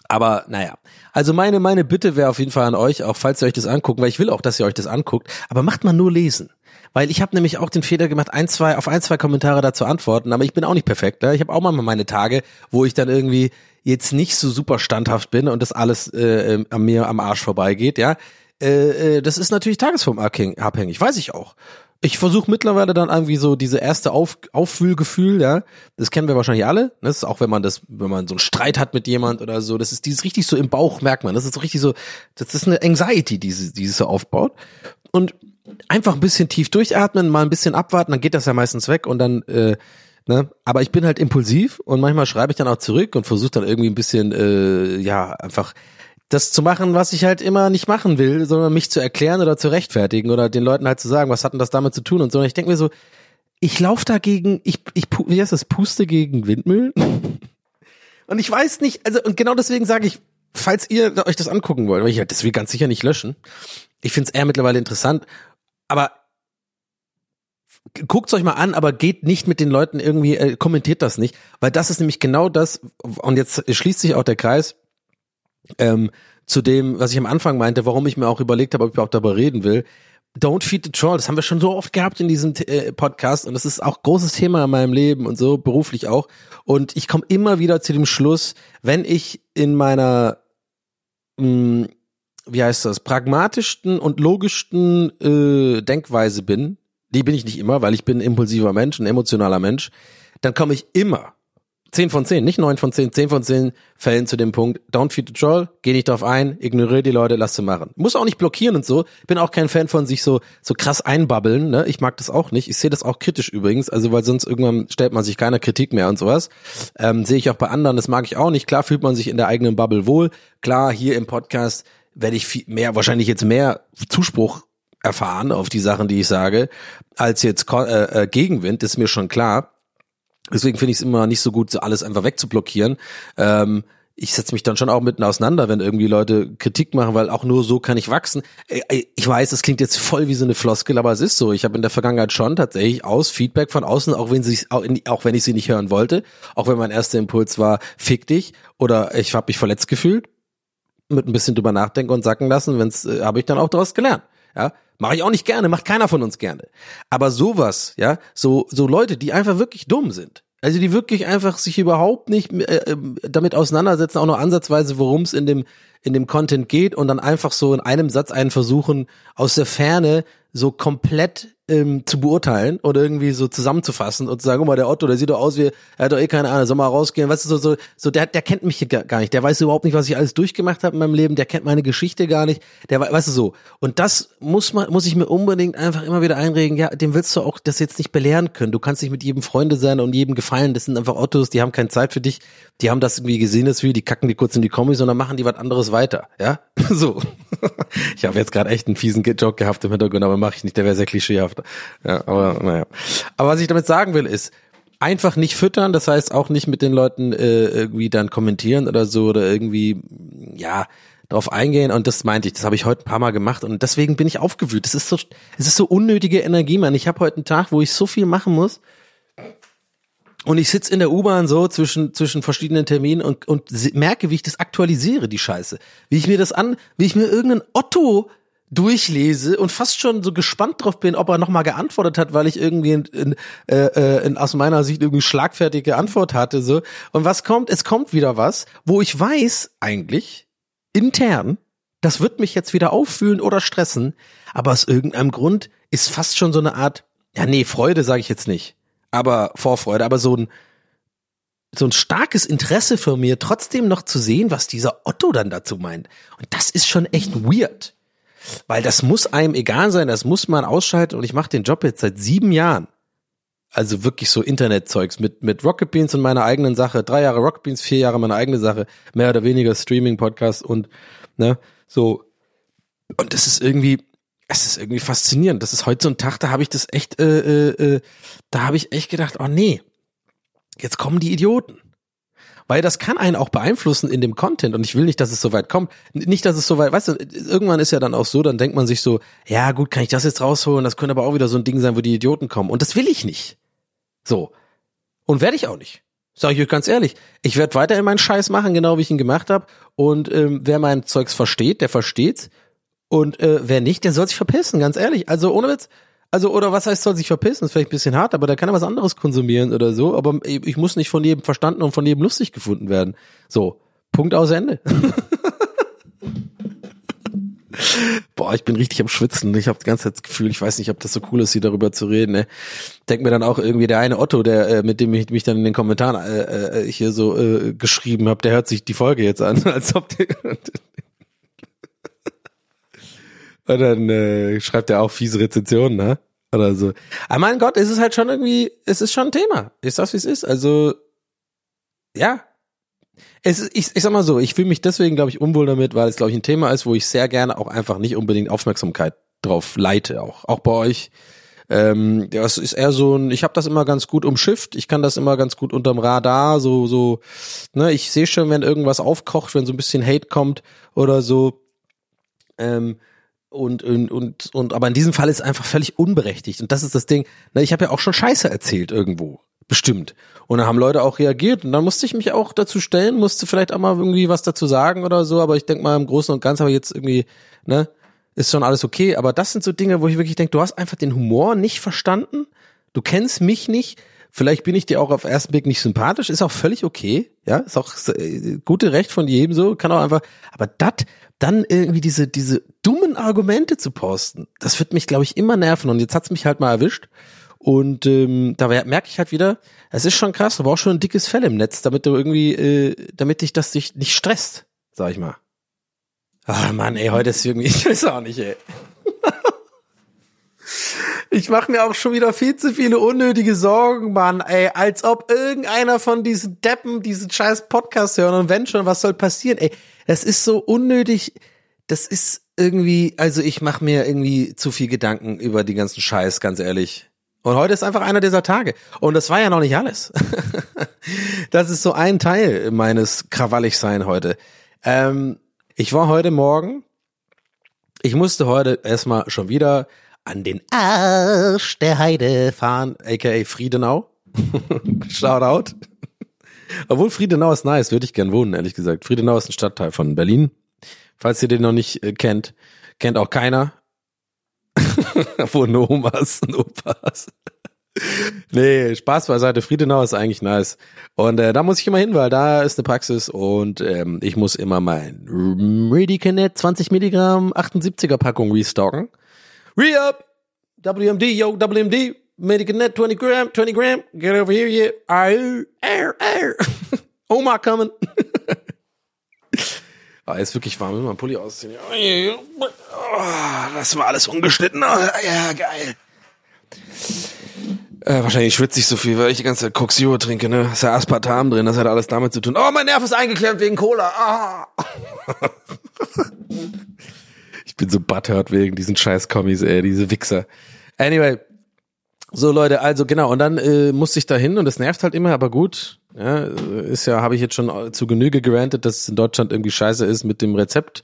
Aber naja, also meine, meine Bitte wäre auf jeden Fall an euch, auch falls ihr euch das anguckt, weil ich will auch, dass ihr euch das anguckt, aber macht mal nur lesen. Weil ich habe nämlich auch den Fehler gemacht, ein, zwei, auf ein, zwei Kommentare dazu antworten, aber ich bin auch nicht perfekt. Ne? Ich habe auch mal meine Tage, wo ich dann irgendwie jetzt nicht so super standhaft bin und das alles äh, an mir am Arsch vorbeigeht, ja. Äh, äh, das ist natürlich tagesformabhängig, weiß ich auch. Ich versuche mittlerweile dann irgendwie so diese erste Auf, Auffühlgefühl, ja, das kennen wir wahrscheinlich alle. Ne? Das ist auch wenn man das, wenn man so einen Streit hat mit jemand oder so, das ist dieses richtig so im Bauch merkt man. Das ist so richtig so, das ist eine Anxiety, die die sich so aufbaut. Und einfach ein bisschen tief durchatmen, mal ein bisschen abwarten, dann geht das ja meistens weg und dann äh, Ne? Aber ich bin halt impulsiv und manchmal schreibe ich dann auch zurück und versuche dann irgendwie ein bisschen, äh, ja, einfach das zu machen, was ich halt immer nicht machen will, sondern mich zu erklären oder zu rechtfertigen oder den Leuten halt zu sagen, was hat denn das damit zu tun und so. Und ich denke mir so, ich laufe dagegen, ich, ich, wie heißt das, puste gegen Windmühlen? (laughs) und ich weiß nicht, also, und genau deswegen sage ich, falls ihr euch das angucken wollt, weil ich das will ganz sicher nicht löschen. Ich finde es eher mittlerweile interessant, aber guckt's euch mal an, aber geht nicht mit den Leuten irgendwie, äh, kommentiert das nicht, weil das ist nämlich genau das, und jetzt schließt sich auch der Kreis, ähm, zu dem, was ich am Anfang meinte, warum ich mir auch überlegt habe, ob ich überhaupt darüber reden will. Don't feed the troll, das haben wir schon so oft gehabt in diesem äh, Podcast und das ist auch großes Thema in meinem Leben und so, beruflich auch. Und ich komme immer wieder zu dem Schluss, wenn ich in meiner, mh, mm, wie heißt das, pragmatischsten und logischsten äh, Denkweise bin, die bin ich nicht immer, weil ich bin impulsiver Mensch, ein emotionaler Mensch, dann komme ich immer 10 von 10, nicht 9 von 10, 10 von 10 Fällen zu dem Punkt, don't feed the troll, geh nicht drauf ein, ignoriere die Leute, lass sie machen. Muss auch nicht blockieren und so. Bin auch kein Fan von sich so, so krass einbabbeln, ne? Ich mag das auch nicht. Ich sehe das auch kritisch übrigens, also weil sonst irgendwann stellt man sich keiner Kritik mehr und sowas. Ähm, sehe ich auch bei anderen, das mag ich auch nicht. Klar fühlt man sich in der eigenen Bubble wohl. Klar, hier im Podcast werde ich viel mehr, wahrscheinlich jetzt mehr Zuspruch erfahren auf die Sachen, die ich sage, als jetzt äh, äh, Gegenwind, ist mir schon klar. Deswegen finde ich es immer nicht so gut, so alles einfach wegzublockieren. Ähm, ich setze mich dann schon auch mitten auseinander, wenn irgendwie Leute Kritik machen, weil auch nur so kann ich wachsen. Ich weiß, das klingt jetzt voll wie so eine Floskel, aber es ist so. Ich habe in der Vergangenheit schon tatsächlich aus Feedback von außen, auch wenn sie auch wenn ich sie nicht hören wollte, auch wenn mein erster Impuls war, fick dich oder ich habe mich verletzt gefühlt, mit ein bisschen drüber nachdenken und sacken lassen, wenn's äh, habe ich dann auch daraus gelernt. Ja, Mache ich auch nicht gerne, macht keiner von uns gerne. Aber sowas, ja, so, so Leute, die einfach wirklich dumm sind. Also die wirklich einfach sich überhaupt nicht äh, äh, damit auseinandersetzen, auch nur ansatzweise, worum es in dem, in dem Content geht und dann einfach so in einem Satz einen versuchen, aus der Ferne so komplett ähm, zu beurteilen oder irgendwie so zusammenzufassen und zu sagen, guck mal, der Otto, der sieht doch aus wie, er hat doch eh keine Ahnung, soll mal rausgehen, weißt du, so, so, so der, der kennt mich gar nicht, der weiß überhaupt nicht, was ich alles durchgemacht habe in meinem Leben, der kennt meine Geschichte gar nicht, der, wei- weißt du, so. Und das muss man, muss ich mir unbedingt einfach immer wieder einregen, ja, dem willst du auch das jetzt nicht belehren können, du kannst nicht mit jedem Freunde sein und jedem gefallen, das sind einfach Ottos, die haben keine Zeit für dich, die haben das irgendwie gesehen, das Video, die kacken die kurz in die Kommis und dann machen die was anderes weiter, ja, (laughs) so. ich habe jetzt gerade echt einen fiesen Joke gehabt im Hintergrund, aber mache ich nicht, der wäre sehr klischeehaft. Ja, aber naja. Aber was ich damit sagen will, ist, einfach nicht füttern, das heißt auch nicht mit den Leuten äh, irgendwie dann kommentieren oder so oder irgendwie, ja, drauf eingehen und das meinte ich, das habe ich heute ein paar Mal gemacht und deswegen bin ich aufgewühlt. Das ist so, es ist so unnötige Energie, Mann. Ich habe heute einen Tag, wo ich so viel machen muss und ich sitz in der U-Bahn so zwischen, zwischen verschiedenen Terminen und, und merke, wie ich das aktualisiere, die Scheiße. Wie ich mir das an, wie ich mir irgendeinen Otto durchlese und fast schon so gespannt drauf bin, ob er nochmal geantwortet hat, weil ich irgendwie in, in, äh, äh, in, aus meiner Sicht irgendwie schlagfertige Antwort hatte. so Und was kommt? Es kommt wieder was, wo ich weiß eigentlich, intern, das wird mich jetzt wieder auffühlen oder stressen, aber aus irgendeinem Grund ist fast schon so eine Art, ja nee, Freude sage ich jetzt nicht, aber Vorfreude, aber so ein so ein starkes Interesse für mir, trotzdem noch zu sehen, was dieser Otto dann dazu meint. Und das ist schon echt weird. Weil das muss einem egal sein, das muss man ausschalten und ich mache den Job jetzt seit sieben Jahren. Also wirklich so Internetzeugs mit, mit Rocket Beans und meiner eigenen Sache. Drei Jahre Rocket Beans, vier Jahre meine eigene Sache. Mehr oder weniger Streaming-Podcast und, ne, so. Und das ist irgendwie, es ist irgendwie faszinierend. Das ist heute so ein Tag, da habe ich das echt, äh, äh, äh, da habe ich echt gedacht, oh nee, jetzt kommen die Idioten. Weil das kann einen auch beeinflussen in dem Content und ich will nicht, dass es so weit kommt. Nicht, dass es so weit, weißt du, irgendwann ist ja dann auch so, dann denkt man sich so, ja gut, kann ich das jetzt rausholen, das könnte aber auch wieder so ein Ding sein, wo die Idioten kommen. Und das will ich nicht. So. Und werde ich auch nicht. Sag ich euch ganz ehrlich. Ich werde weiterhin meinen Scheiß machen, genau wie ich ihn gemacht habe. Und ähm, wer mein Zeugs versteht, der versteht's. Und äh, wer nicht, der soll sich verpissen, ganz ehrlich. Also ohne Witz. Also, oder was heißt, soll sich verpissen? Das ist vielleicht ein bisschen hart, aber der kann ja was anderes konsumieren oder so. Aber ich muss nicht von jedem verstanden und von jedem lustig gefunden werden. So, Punkt aus Ende. (laughs) Boah, ich bin richtig am Schwitzen. Ich habe die ganze das Gefühl, ich weiß nicht, ob das so cool ist, hier darüber zu reden. Ne? Denk mir dann auch irgendwie der eine Otto, der äh, mit dem ich mich dann in den Kommentaren äh, äh, hier so äh, geschrieben habe, der hört sich die Folge jetzt an, (laughs) als ob der Und dann äh, schreibt er auch fiese Rezensionen, ne? Oder so. Aber mein Gott, es ist halt schon irgendwie, es ist schon ein Thema. Ist das, wie es ist? Also, ja. Es, ist- ich, ich sag mal so, ich fühle mich deswegen, glaube ich, unwohl damit, weil es, glaube ich, ein Thema ist, wo ich sehr gerne auch einfach nicht unbedingt Aufmerksamkeit drauf leite, auch. Auch bei euch. Ähm, das ist eher so ein, ich habe das immer ganz gut umschifft, ich kann das immer ganz gut unterm Radar, so, so, ne, ich sehe schon, wenn irgendwas aufkocht, wenn so ein bisschen Hate kommt oder so. Ähm, und, und, und, und, aber in diesem Fall ist es einfach völlig unberechtigt. Und das ist das Ding. Na, ich habe ja auch schon Scheiße erzählt irgendwo. Bestimmt. Und dann haben Leute auch reagiert. Und dann musste ich mich auch dazu stellen, musste vielleicht auch mal irgendwie was dazu sagen oder so. Aber ich denke mal im Großen und Ganzen, aber jetzt irgendwie, ne, ist schon alles okay. Aber das sind so Dinge, wo ich wirklich denke, du hast einfach den Humor nicht verstanden. Du kennst mich nicht. Vielleicht bin ich dir auch auf ersten Blick nicht sympathisch. Ist auch völlig okay. Ja, ist auch äh, gute Recht von jedem so. Kann auch einfach, aber das, dann irgendwie diese, diese dummen Argumente zu posten, das wird mich, glaube ich, immer nerven. Und jetzt hat's mich halt mal erwischt. Und ähm, da merke ich halt wieder, es ist schon krass, du brauchst schon ein dickes Fell im Netz, damit du irgendwie, äh, damit dich das dich nicht stresst, sag ich mal. Ah Mann, ey, heute ist irgendwie, (laughs) ich weiß auch nicht, ey. Ich mache mir auch schon wieder viel zu viele unnötige Sorgen, Mann, ey, als ob irgendeiner von diesen Deppen diesen scheiß Podcast hören und wenn schon, was soll passieren, ey, das ist so unnötig, das ist irgendwie, also ich mache mir irgendwie zu viel Gedanken über die ganzen Scheiß, ganz ehrlich. Und heute ist einfach einer dieser Tage. Und das war ja noch nicht alles. (laughs) das ist so ein Teil meines Krawalligsein heute. Ähm, ich war heute Morgen, ich musste heute erstmal schon wieder an den Arsch der Heide fahren, aka Friedenau. (laughs) Shoutout. Obwohl Friedenau ist nice, würde ich gern wohnen, ehrlich gesagt. Friedenau ist ein Stadtteil von Berlin. Falls ihr den noch nicht äh, kennt, kennt auch keiner. Von Omas und Opas. Nee, Spaß beiseite. Friedenau ist eigentlich nice. Und äh, da muss ich immer hin, weil da ist eine Praxis und ähm, ich muss immer mein Medicanet 20 Milligramm 78er Packung restocken. Re-up! WMD, yo, WMD, Medicanet 20 Gramm, 20 Gramm, get over here, yeah. Arr, arr, arr. (laughs) Oma coming. (laughs) Ah, ist wirklich warm. Ich will Pulli ausziehen. Oh, das war alles ungeschnitten. Oh, ja, geil. Äh, wahrscheinlich schwitze ich so viel, weil ich die ganze Zeit Coxio trinke, ne? Ist ja Aspartam drin, das hat alles damit zu tun. Oh, mein Nerv ist eingeklemmt wegen Cola. Ah. (laughs) ich bin so butthurt wegen diesen scheiß Kommis, ey, diese Wichser. Anyway. So Leute, also genau, und dann äh, musste ich da hin und das nervt halt immer, aber gut. Ja, ist ja, habe ich jetzt schon zu Genüge gerantet, dass es in Deutschland irgendwie scheiße ist mit dem Rezept.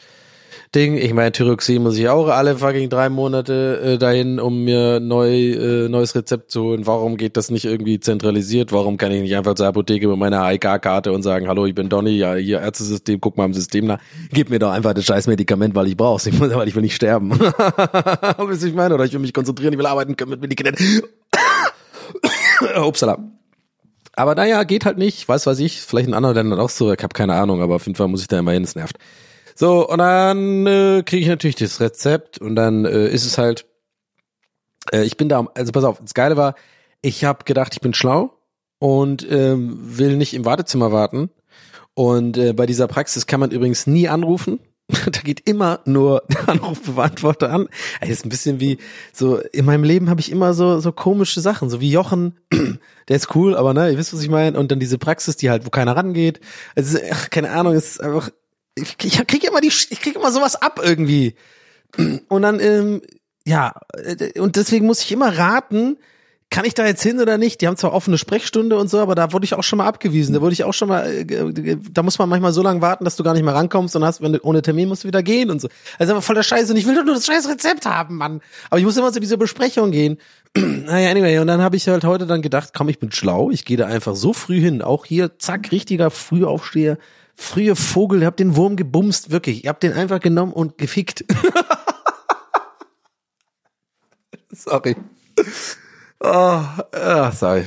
Ding. Ich meine, Thyroxin muss ich auch alle fucking drei Monate äh, dahin, um mir neu äh, neues Rezept zu holen. Warum geht das nicht irgendwie zentralisiert? Warum kann ich nicht einfach zur Apotheke mit meiner AIK-Karte und sagen, hallo, ich bin Donny, ja, hier Ärztesystem, guck mal im System nach. Gib mir doch einfach das scheiß Medikament, weil ich brauch's. Ich muss, weil ich will nicht sterben. (laughs) Wisst ich meine? Oder ich will mich konzentrieren, ich will arbeiten können mit Medikamenten. (coughs) Upsala. Aber naja, geht halt nicht. Weiß weiß ich. Vielleicht in anderen Ländern auch so. Ich habe keine Ahnung, aber auf jeden Fall muss ich da immer hin. Es nervt. So, und dann äh, kriege ich natürlich das Rezept und dann äh, ist es halt, äh, ich bin da, also pass auf, das Geile war, ich habe gedacht, ich bin schlau und ähm, will nicht im Wartezimmer warten. Und äh, bei dieser Praxis kann man übrigens nie anrufen. (laughs) da geht immer nur (laughs) der Anrufbeantworter an. Ey, das ist ein bisschen wie so in meinem Leben habe ich immer so so komische Sachen, so wie Jochen, (clears throat) der ist cool, aber ne, ihr wisst was ich meine und dann diese Praxis, die halt wo keiner rangeht. Also ach, keine Ahnung, es ist einfach ich, ich krieg immer die ich krieg immer sowas ab irgendwie. Und dann ähm, ja, äh, und deswegen muss ich immer raten, kann ich da jetzt hin oder nicht? Die haben zwar offene Sprechstunde und so, aber da wurde ich auch schon mal abgewiesen. Da wurde ich auch schon mal, äh, da muss man manchmal so lange warten, dass du gar nicht mehr rankommst und hast, wenn du ohne Termin musst du wieder gehen und so. Also aber voll der Scheiße und ich will doch nur das scheiß Rezept haben, Mann. Aber ich muss immer zu dieser Besprechung gehen. (clears throat) naja, anyway, und dann habe ich halt heute dann gedacht, komm, ich bin schlau, ich gehe da einfach so früh hin. Auch hier, zack, richtiger Frühaufsteher, frühe Vogel, ihr habt den Wurm gebumst, wirklich. Ihr habt den einfach genommen und gefickt. (laughs) Sorry. Oh, ah, sorry.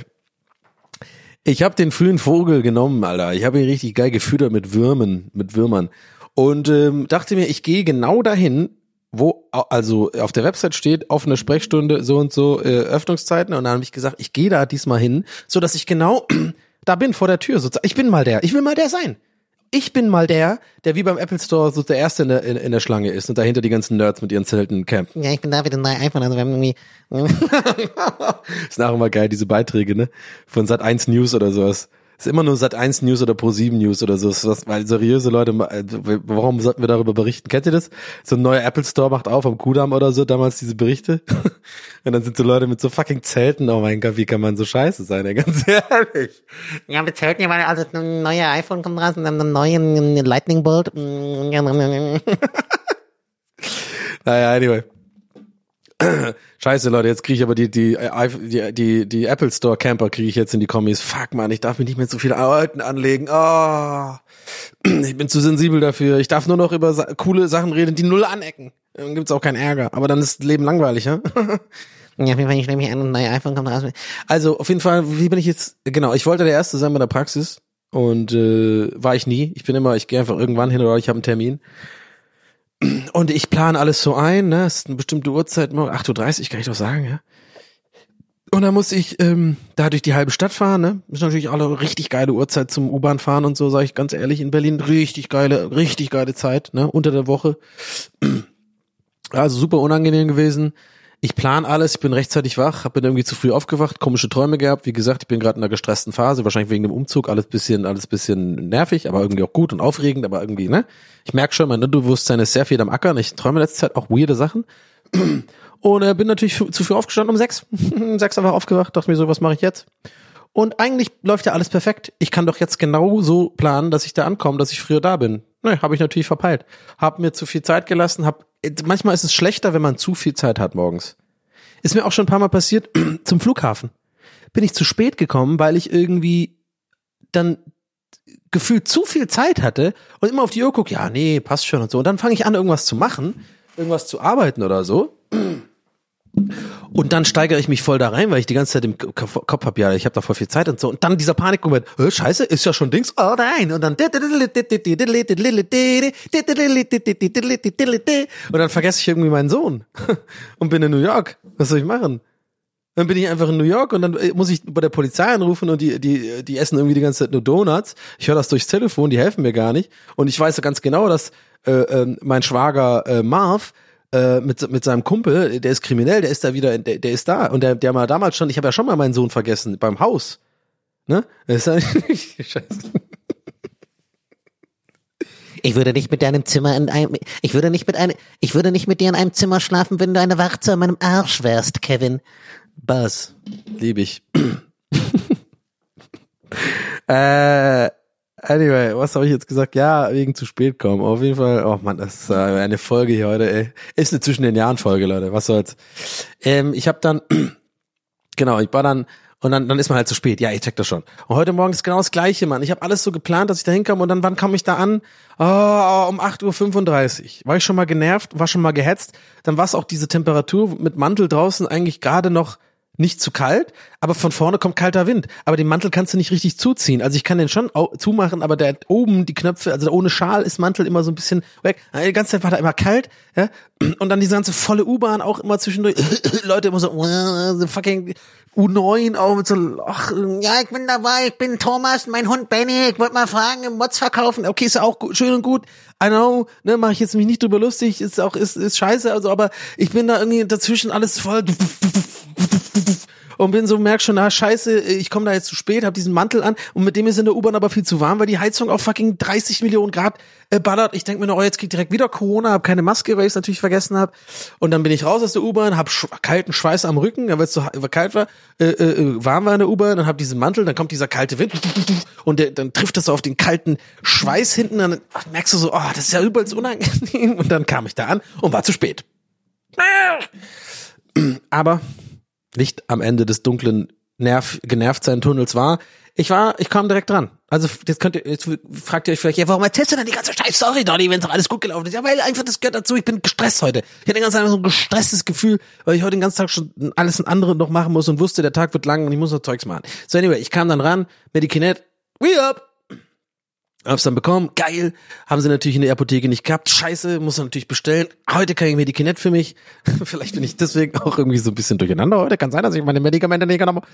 Ich habe den frühen Vogel genommen, Alter. Ich habe ihn richtig geil gefüttert mit Würmen, mit Würmern. Und ähm, dachte mir, ich gehe genau dahin, wo also auf der Website steht, offene Sprechstunde, so und so äh, Öffnungszeiten. Und dann habe ich gesagt, ich gehe da diesmal hin, so dass ich genau (clears throat) da bin vor der Tür. Sozusagen. Ich bin mal der. Ich will mal der sein ich bin mal der, der wie beim Apple Store so der Erste in der, in, in der Schlange ist und dahinter die ganzen Nerds mit ihren Zelten campen. Ja, ich bin da wieder neue iPhone, also wir haben irgendwie. (laughs) ist nachher immer geil, diese Beiträge, ne? Von Sat 1 News oder sowas. Ist immer nur Sat 1 News oder Pro 7 News oder so. Was, weil seriöse Leute, also, warum sollten wir darüber berichten? Kennt ihr das? So ein neuer Apple Store macht auf am Kudamm oder so, damals diese Berichte. (laughs) Und dann sind so Leute mit so fucking Zelten. Oh mein Gott, wie kann man so scheiße sein, ey, ganz (laughs) ehrlich. Ja, wir zelten ja, weil also ein neuer iPhone kommt raus und dann ein neuer Lightning Bolt. naja, anyway. (clears throat) Scheiße, Leute, jetzt kriege ich aber die, die, die, die, die Apple Store Camper kriege ich jetzt in die Kommis. Fuck, man, ich darf mich nicht mehr zu viele Alten anlegen. Oh, (clears throat) ich bin zu sensibel dafür. Ich darf nur noch über sa coole Sachen reden, die null anecken. Dann gibt's auch keinen Ärger. Aber dann ist das Leben langweilig, ja? (laughs) Ja, auf jeden Fall, ich nehme mich an und ein neuer iPhone kommt raus. Also, auf jeden Fall, wie bin ich jetzt? Genau, ich wollte der Erste sein bei der Praxis und äh, war ich nie. Ich bin immer, ich gehe einfach irgendwann hin oder ich habe einen Termin. Und ich plane alles so ein, ne? Es ist eine bestimmte Uhrzeit, 8.30 Uhr, kann ich doch sagen, ja. Und dann muss ich ähm, da durch die halbe Stadt fahren, ne? Ist natürlich alle richtig geile Uhrzeit zum U-Bahn fahren und so, sage ich ganz ehrlich, in Berlin richtig geile, richtig geile Zeit, ne? Unter der Woche. Also super unangenehm gewesen. Ich plan alles, ich bin rechtzeitig wach, habe bin irgendwie zu früh aufgewacht, komische Träume gehabt. Wie gesagt, ich bin gerade in einer gestressten Phase, wahrscheinlich wegen dem Umzug, alles bisschen, alles bisschen nervig, aber irgendwie auch gut und aufregend, aber irgendwie, ne? Ich merke schon, mein Unterbewusstsein ist sehr viel am Ackern. Ich träume letzte Zeit auch weirde Sachen. (clears throat) Und äh, bin natürlich zu früh aufgestanden um sechs. (laughs) um sechs einfach aufgewacht, dachte mir so, was mache ich jetzt? Und eigentlich läuft ja alles perfekt. Ich kann doch jetzt genau so planen, dass ich da ankomme, dass ich früher da bin. Ne, habe ich natürlich verpeilt. Hab mir zu viel Zeit gelassen, hab manchmal ist es schlechter, wenn man zu viel Zeit hat morgens. Ist mir auch schon ein paar Mal passiert (clears throat) zum Flughafen. Bin ich zu spät gekommen, weil ich irgendwie dann gefühlt zu viel Zeit hatte und immer auf die Uhr gucke, ja, nee, passt schon und so. Und dann fange ich an, irgendwas zu machen, irgendwas zu arbeiten oder so. (clears throat) Und dann steigere ich mich voll da rein, weil ich die ganze Zeit im Kopf, habe, ja, ich habe da voll viel Zeit und so. Und dann dieser Panikmoment, äh, scheiße, ist ja schon Dings, oh nein. Und dann und dann vergesse ich irgendwie meinen Sohn (laughs) und bin in New York. Was soll ich machen? Dann bin ich einfach in New York und dann äh, muss ich bei der Polizei anrufen und die, die, die essen irgendwie die ganze Zeit nur Donuts. Ich höre das durchs Telefon, die helfen mir gar nicht. Und ich weiß ganz genau, dass äh, äh, mein Schwager äh, Marv äh, mit, mit seinem Kumpel, der ist kriminell, der ist da wieder, der, der ist da. Und der, der mal damals schon, ich habe ja schon mal meinen Sohn vergessen, beim Haus. Ne? Das ist ja, (laughs) Scheiße. Ich würde nicht mit deinem Zimmer in einem, ich würde nicht mit einem, ich würde nicht mit dir in einem Zimmer schlafen, wenn du eine Warze an meinem Arsch wärst, Kevin. Buzz. Lieb ich. (laughs) äh, anyway, was habe ich jetzt gesagt? Ja, wegen zu spät kommen. Auf jeden Fall, oh man, das ist äh, eine Folge hier heute, ey. Ist eine zwischen den Jahren Folge, Leute. Was soll's. Ähm, ich habe dann, (clears throat) genau, ich war dann, und dann, dann ist man halt zu spät. Ja, ich check das schon. Und heute Morgen ist genau das Gleiche, Mann. Ich habe alles so geplant, dass ich da hinkomme und dann, wann komme ich da an? Oh, um 8.35 Uhr. War ich schon mal genervt, war schon mal gehetzt. Dann war es auch diese Temperatur mit Mantel draußen eigentlich gerade noch nicht zu kalt, aber von vorne kommt kalter Wind. Aber den Mantel kannst du nicht richtig zuziehen. Also ich kann den schon zumachen, aber der oben die Knöpfe, also ohne Schal ist Mantel immer so ein bisschen weg. Die ganze Zeit war da immer kalt, ja. Und dann diese ganze volle U-Bahn auch immer zwischendurch. (laughs) Leute immer so, "Wow, so fucking U9 auch mit so, ach, Ja, ich bin dabei, ich bin Thomas, mein Hund Benny, ich wollte mal fragen, Mods verkaufen. okay, ist ja auch gut, schön und gut. I know, ne, mache ich jetzt mich nicht drüber lustig, ist auch ist ist scheiße, also aber ich bin da irgendwie dazwischen alles voll und bin so merk schon, na scheiße, ich komme da jetzt zu spät, habe diesen Mantel an und mit dem ist in der U-Bahn aber viel zu warm, weil die Heizung auf fucking 30 Millionen Grad äh, ballert. Ich denk mir noch, oh, jetzt krieg ich direkt wieder Corona, habe keine Maske, weil ich es natürlich vergessen habe. Und dann bin ich raus aus der U-Bahn, hab sch kalten Schweiß am Rücken, weil es so kalt war, äh, äh, warm war in der U-Bahn, dann hab diesen Mantel, dann kommt dieser kalte Wind und der, dann trifft das so auf den kalten Schweiß hinten, dann ach, merkst du so, oh, das ist ja übelst unangenehm. Und dann kam ich da an und war zu spät. Aber Licht am Ende des dunklen Nerv, genervt sein Tunnels war. Ich war, ich kam direkt dran. Also jetzt könnt ihr, jetzt fragt ihr euch vielleicht, ja, warum erzählst du denn die ganze scheiß Story, Donny, wenn doch alles gut gelaufen ist? Ja, weil einfach das gehört dazu. Ich bin gestresst heute. Ich hatte den ganzen Tag so ein gestresstes Gefühl, weil ich heute den ganzen Tag schon alles ein andere noch machen muss und wusste, der Tag wird lang und ich muss noch Zeugs machen. So anyway, ich kam dann ran, Medikinet, we up, Hab's dann bekommen, geil. Haben sie natürlich in der Apotheke nicht gehabt. Scheiße, muss natürlich bestellen. Heute kein Medikinet für mich. (laughs) Vielleicht bin ich deswegen auch irgendwie so ein bisschen durcheinander heute. Kann sein, dass ich meine Medikamente nicht genommen habe.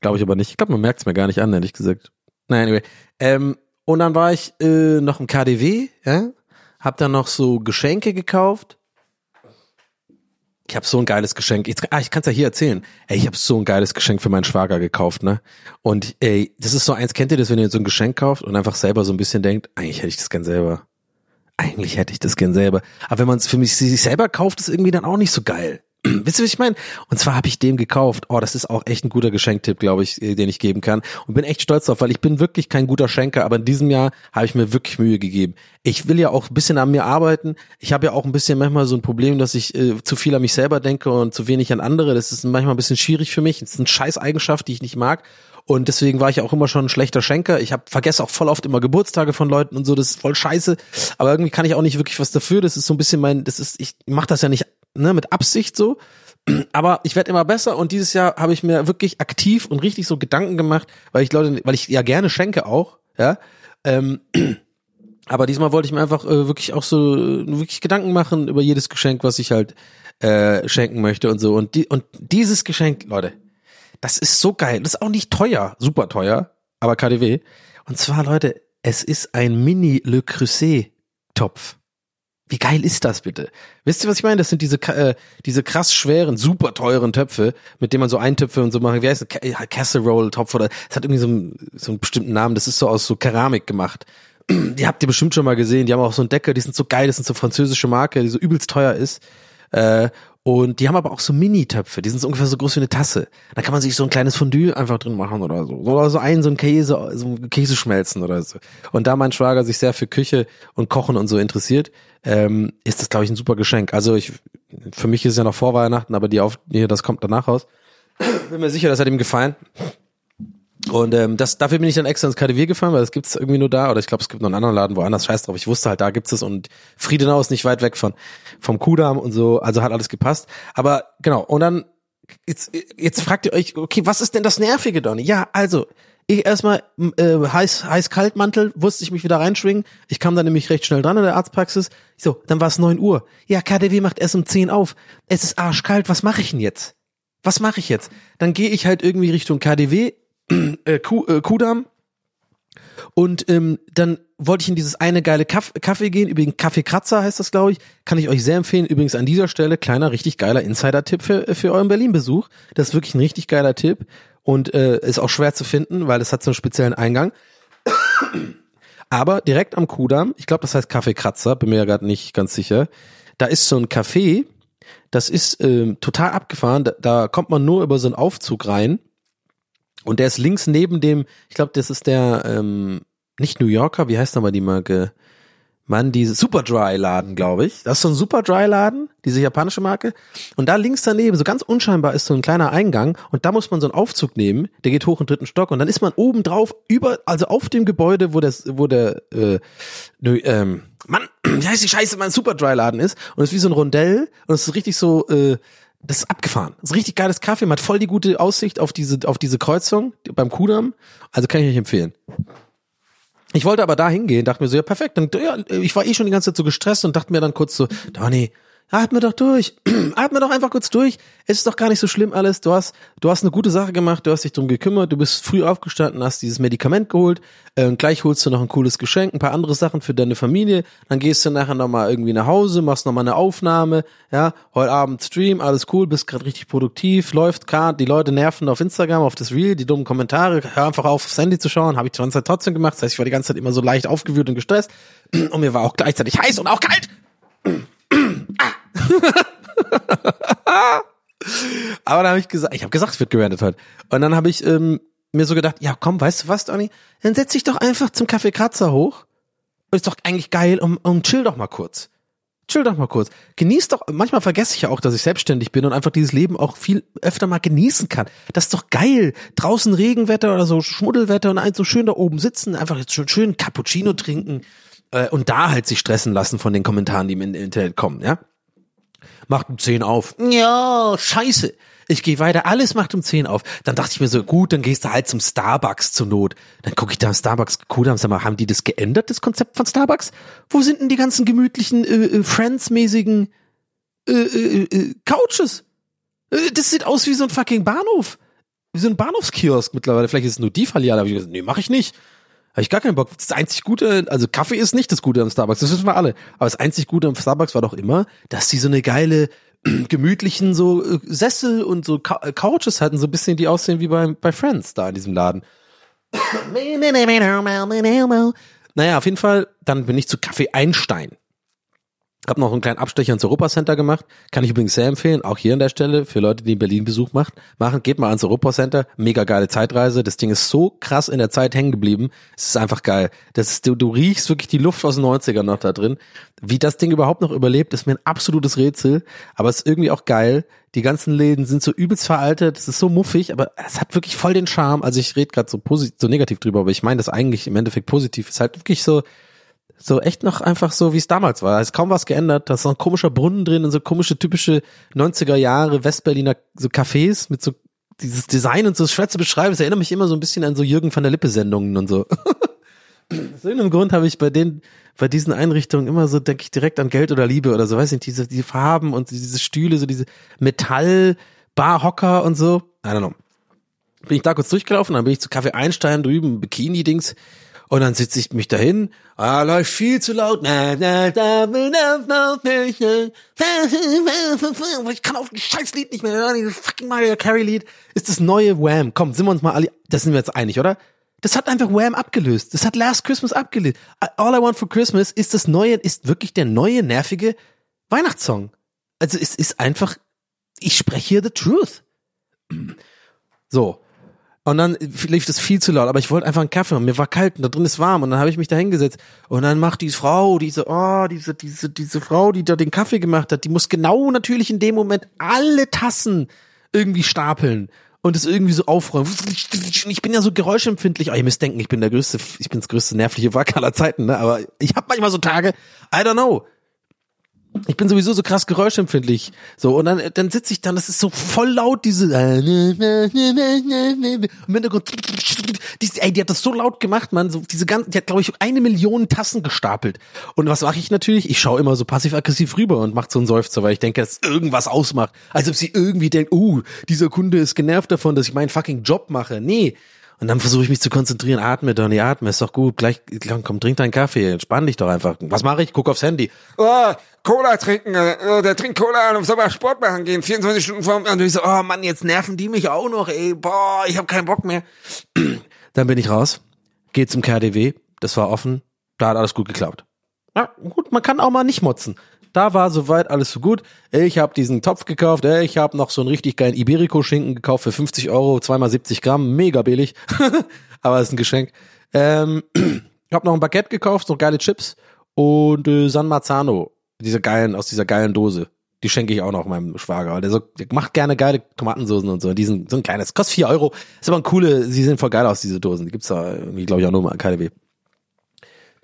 Glaube ich aber nicht. Ich glaube, man merkt's mir gar nicht an, ehrlich gesagt. Naja, anyway. Ähm, und dann war ich äh, noch im KDW, ja. Hab dann noch so Geschenke gekauft. Ich habe so ein geiles Geschenk. Jetzt, ah, ich kann es ja hier erzählen. Ey, ich habe so ein geiles Geschenk für meinen Schwager gekauft, ne? Und ey, das ist so eins, kennt ihr das, wenn ihr so ein Geschenk kauft und einfach selber so ein bisschen denkt, eigentlich hätte ich das gern selber. Eigentlich hätte ich das gern selber. Aber wenn man es für mich sich selber kauft, ist irgendwie dann auch nicht so geil. (clears throat) Wisst ihr, was ich meine? Und zwar habe ich dem gekauft. Oh, das ist auch echt ein guter Geschenktipp, glaube ich, äh, den ich geben kann. Und bin echt stolz drauf, weil ich bin wirklich kein guter Schenker, aber in diesem Jahr habe ich mir wirklich Mühe gegeben. Ich will ja auch ein bisschen an mir arbeiten. Ich habe ja auch ein bisschen manchmal so ein Problem, dass ich äh, zu viel an mich selber denke und zu wenig an andere. Das ist manchmal ein bisschen schwierig für mich. Das ist eine scheiß Eigenschaft, die ich nicht mag. Und deswegen war ich auch immer schon ein schlechter Schenker. Ich habe vergesse auch voll oft immer Geburtstage von Leuten und so. Das ist voll scheiße. Aber irgendwie kann ich auch nicht wirklich was dafür. Das ist so ein bisschen mein, das ist, ich mache das ja nicht ne, mit Absicht so. (clears throat) Aber ich werde immer besser und dieses Jahr habe ich mir wirklich aktiv und richtig so Gedanken gemacht, weil ich Leute, weil ich ja gerne schenke auch, ja. Ähm, (clears throat) aber diesmal wollte ich mir einfach äh, wirklich auch so äh, wirklich Gedanken machen über jedes Geschenk, was ich halt äh, schenken möchte und so. Und die und dieses Geschenk, Leute, das ist so geil. Das ist auch nicht teuer, super teuer, aber KDW. Und zwar, Leute, es ist ein Mini Le Creuset Topf. Wie geil ist das bitte? Wisst ihr, was ich meine? Das sind diese äh, diese krass schweren, super teuren Töpfe, mit denen man so Eintöpfe und so machen. Wie heißt das? Ca- Casserole Topf oder es hat irgendwie so einen, so einen bestimmten Namen. Das ist so aus so Keramik gemacht. Die habt ihr bestimmt schon mal gesehen. Die haben auch so einen Deckel. Die sind so geil. Das sind so französische Marke, die so übelst teuer ist. Äh, und die haben aber auch so Mini-Töpfe, die sind so ungefähr so groß wie eine Tasse. Da kann man sich so ein kleines Fondue einfach drin machen oder so. Oder so einen, so ein Käse, so ein Käse schmelzen oder so. Und da mein Schwager sich sehr für Küche und Kochen und so interessiert, ähm, ist das, glaube ich, ein super Geschenk. Also ich, für mich ist es ja noch vor Weihnachten, aber die auf, hier, das kommt danach raus. Bin mir sicher, das hat ihm gefallen. Und ähm, das, dafür bin ich dann extra ins KDW gefahren, weil das gibt's irgendwie nur da. Oder ich glaube, es gibt noch einen anderen Laden woanders. Scheiß drauf. Ich wusste halt, da gibt's es und Friedenau ist nicht weit weg von vom Kudamm und so. Also hat alles gepasst. Aber genau. Und dann jetzt, jetzt fragt ihr euch, okay, was ist denn das Nervige, Donny? Ja, also, ich erstmal äh, heiß, heiß Kaltmantel, wusste ich mich wieder reinschwingen. Ich kam dann nämlich recht schnell dran in der Arztpraxis. So, dann war es neun Uhr. Ja, KDW macht erst um 10 auf. Es ist arschkalt, was mache ich denn jetzt? Was mache ich jetzt? Dann gehe ich halt irgendwie Richtung KDW, äh, Kuh, äh, Kudamm, und ähm, dann wollte ich in dieses eine geile Kaff Kaffee gehen, übrigens Kaffeekratzer heißt das, glaube ich. Kann ich euch sehr empfehlen. Übrigens an dieser Stelle kleiner, richtig geiler Insider-Tipp für, für euren Berlin-Besuch. Das ist wirklich ein richtig geiler Tipp und äh, ist auch schwer zu finden, weil es hat so einen speziellen Eingang. Aber direkt am Kudamm, ich glaube, das heißt Kaffeekratzer, bin mir ja gerade nicht ganz sicher. Da ist so ein Café, das ist ähm, total abgefahren. Da, da kommt man nur über so einen Aufzug rein. Und der ist links neben dem, ich glaube, das ist der, ähm, nicht New Yorker, wie heißt nochmal die Marke? Mann, diese Superdry-Laden, glaube ich. Das ist so ein Superdry-Laden, diese japanische Marke. Und da links daneben, so ganz unscheinbar, ist so ein kleiner Eingang. Und da muss man so einen Aufzug nehmen, der geht hoch den dritten Stock. Und dann ist man oben drauf, über, also auf dem Gebäude, wo das, wo der, äh, nö, ähm, Mann, (clears throat) wie heißt die Scheiße, mein Superdry-Laden ist. Und es ist wie so ein Rondell. Und es ist richtig so, äh, das ist abgefahren. Das ist richtig geiles Kaffee. Man hat voll die gute Aussicht auf diese, auf diese Kreuzung beim Kudamm. Also kann ich euch empfehlen. Ich wollte aber da hingehen, dachte mir so, ja perfekt, dann, ja, ich war eh schon die ganze Zeit so gestresst und dachte mir dann kurz so, Donny, atme doch durch, (clears throat) atme doch einfach kurz durch, es ist doch gar nicht so schlimm alles, du hast, du hast eine gute Sache gemacht, du hast dich drum gekümmert, du bist früh aufgestanden, hast dieses Medikament geholt, äh, gleich holst du noch ein cooles Geschenk, ein paar andere Sachen für deine Familie, dann gehst du nachher nochmal irgendwie nach Hause, machst nochmal eine Aufnahme, ja, heute Abend Stream, alles cool, bist gerade richtig produktiv, läuft gerade, die Leute nerven auf Instagram, auf das Reel, die dummen Kommentare, hör einfach auf, aufs Handy zu schauen, habe ich die ganze Zeit trotzdem gemacht, das heißt, ich war die ganze Zeit immer so leicht aufgewühlt und gestresst. (clears throat) Und mir war auch gleichzeitig heiß und auch kalt. (clears throat) Aber dann habe ich gesagt, ich habe gesagt, es wird gerantet heute. Und dann habe ich ähm, mir so gedacht, ja komm, weißt du was, Donny? Dann setz dich doch einfach zum Kaffee Kratzer hoch. Ist doch eigentlich geil und, und chill doch mal kurz. Chill doch mal kurz. Genieß doch, manchmal vergesse ich ja auch, dass ich selbstständig bin und einfach dieses Leben auch viel öfter mal genießen kann. Das ist doch geil. Draußen Regenwetter oder so Schmuddelwetter und ein so schön da oben sitzen, einfach jetzt schön, schön Cappuccino trinken äh, und da halt sich stressen lassen von den Kommentaren, die im Internet kommen, ja? Macht um 10 auf. Ja, scheiße. Ich gehe weiter, alles macht um 10 auf. Dann dachte ich mir so, gut, dann gehst du halt zum Starbucks zur Not. Dann gucke ich da Starbucks, cool, haben, mal, haben die das geändert, das Konzept von Starbucks? Wo sind denn die ganzen gemütlichen, äh, äh, Friends-mäßigen äh, äh, äh, Couches? Äh, das sieht aus wie so ein fucking Bahnhof. Wie so ein Bahnhofskiosk mittlerweile. Vielleicht ist es nur die Filiale, aber ich gesagt, nee, mach ich nicht. Habe ich gar keinen Bock. Das einzig Gute, also Kaffee ist nicht das Gute am Starbucks, das wissen wir alle. Aber das einzig Gute am Starbucks war doch immer, dass die so eine geile, (clears throat) gemütlichen so äh, Sessel und so äh, Couches hatten, so ein bisschen die aussehen wie bei, bei Friends da in diesem Laden. Naja, auf jeden Fall, dann bin ich zu Kaffee Einstein. Hab noch einen kleinen Abstecher ins Europacenter gemacht. Kann ich übrigens sehr empfehlen, auch hier an der Stelle, für Leute, die in Berlin Besuch macht, machen. Geht mal ans Europacenter. Mega geile Zeitreise. Das Ding ist so krass in der Zeit hängen geblieben. Es ist einfach geil. Das ist, du, du riechst wirklich die Luft aus den 90ern noch da drin. Wie das Ding überhaupt noch überlebt, ist mir ein absolutes Rätsel. Aber es ist irgendwie auch geil. Die ganzen Läden sind so übelst veraltet. Es ist so muffig, aber es hat wirklich voll den Charme. Also ich rede gerade so positiv, so negativ drüber, aber ich meine das eigentlich im Endeffekt positiv. Es ist halt wirklich so, so echt noch einfach so, wie es damals war. Da ist kaum was geändert. Da ist noch ein komischer Brunnen drin und so komische, typische 90er Jahre Westberliner so Cafés mit so dieses Design und so schwer zu beschreiben. Es erinnert mich immer so ein bisschen an so Jürgen van der Lippe Sendungen und so. (laughs) Aus irgendeinem Grund habe ich bei den, bei diesen Einrichtungen immer so, denke ich direkt an Geld oder Liebe oder so, weiß nicht, diese, diese Farben und diese Stühle, so diese Metall, Barhocker und so. I don't know. Bin ich da kurz durchgelaufen, dann bin ich zu Kaffee Einstein drüben, Bikini-Dings. Und dann sitze ich mich dahin, ah, läuft viel zu laut. Ich kann auf ein Scheißlied nicht mehr hören, dieses fucking Mario Carey Lied. Ist das neue Wham. Komm, sind wir uns mal alle, das sind wir jetzt einig, oder? Das hat einfach Wham abgelöst. Das hat Last Christmas abgelöst. All I Want for Christmas ist das neue, ist wirklich der neue nervige Weihnachtssong. Also es ist einfach, ich spreche hier the truth. So. Und dann lief das viel zu laut, aber ich wollte einfach einen Kaffee und mir war kalt und da drin ist warm und dann habe ich mich da hingesetzt und dann macht die Frau, diese, oh, diese, diese, diese Frau, die da den Kaffee gemacht hat, die muss genau natürlich in dem Moment alle Tassen irgendwie stapeln und es irgendwie so aufräumen. Ich bin ja so geräuschempfindlich, oh, ihr müsst denken, ich bin der größte, ich bin das größte nervliche Wrack aller Zeiten, ne? aber ich habe manchmal so Tage, I don't know. Ich bin sowieso so krass geräuschempfindlich. So, und dann, dann sitze ich dann, das ist so voll laut, diese, im Hintergrund, die, ey, die hat das so laut gemacht, man, so diese ganzen, die hat, glaube ich, eine Million Tassen gestapelt. Und was mache ich natürlich? Ich schaue immer so passiv-aggressiv rüber und mache so einen Seufzer, weil ich denke, dass irgendwas ausmacht. Als ob sie irgendwie denkt, oh, dieser Kunde ist genervt davon, dass ich meinen fucking Job mache. Nee. Und dann versuche ich mich zu konzentrieren, atme, Donny, atme, ist doch gut, gleich, komm, trink deinen Kaffee, entspann dich doch einfach. Was mache ich? Guck aufs Handy. Oh, Cola trinken, äh, der trinkt Cola und soll mal Sport machen gehen, 24 Stunden vor Und ich so, oh Mann, jetzt nerven die mich auch noch, ey, boah, ich habe keinen Bock mehr. (clears throat) Dann bin ich raus, geh zum KDW, das war offen, da hat alles gut geklappt. Ja, gut, man kann auch mal nicht motzen. Da war soweit alles so gut. Ich habe diesen Topf gekauft. Ich habe noch so einen richtig geilen Iberico-Schinken gekauft für 50 Euro, zweimal 70 Gramm, mega billig. (laughs) Aber ist ein Geschenk. Ähm, (clears throat) ich habe noch ein Baguette gekauft, so geile Chips und äh, San Marzano, diese geilen aus dieser geilen Dose. Die schenke ich auch noch meinem Schwager. Der, so, der macht gerne geile Tomatensoßen und so. Die sind so ein kleines, kostet vier Euro. Ist aber ein coole, sie sehen voll geil aus, diese Dosen. Die gibt's da irgendwie, glaube ich, auch nur mal an KDW.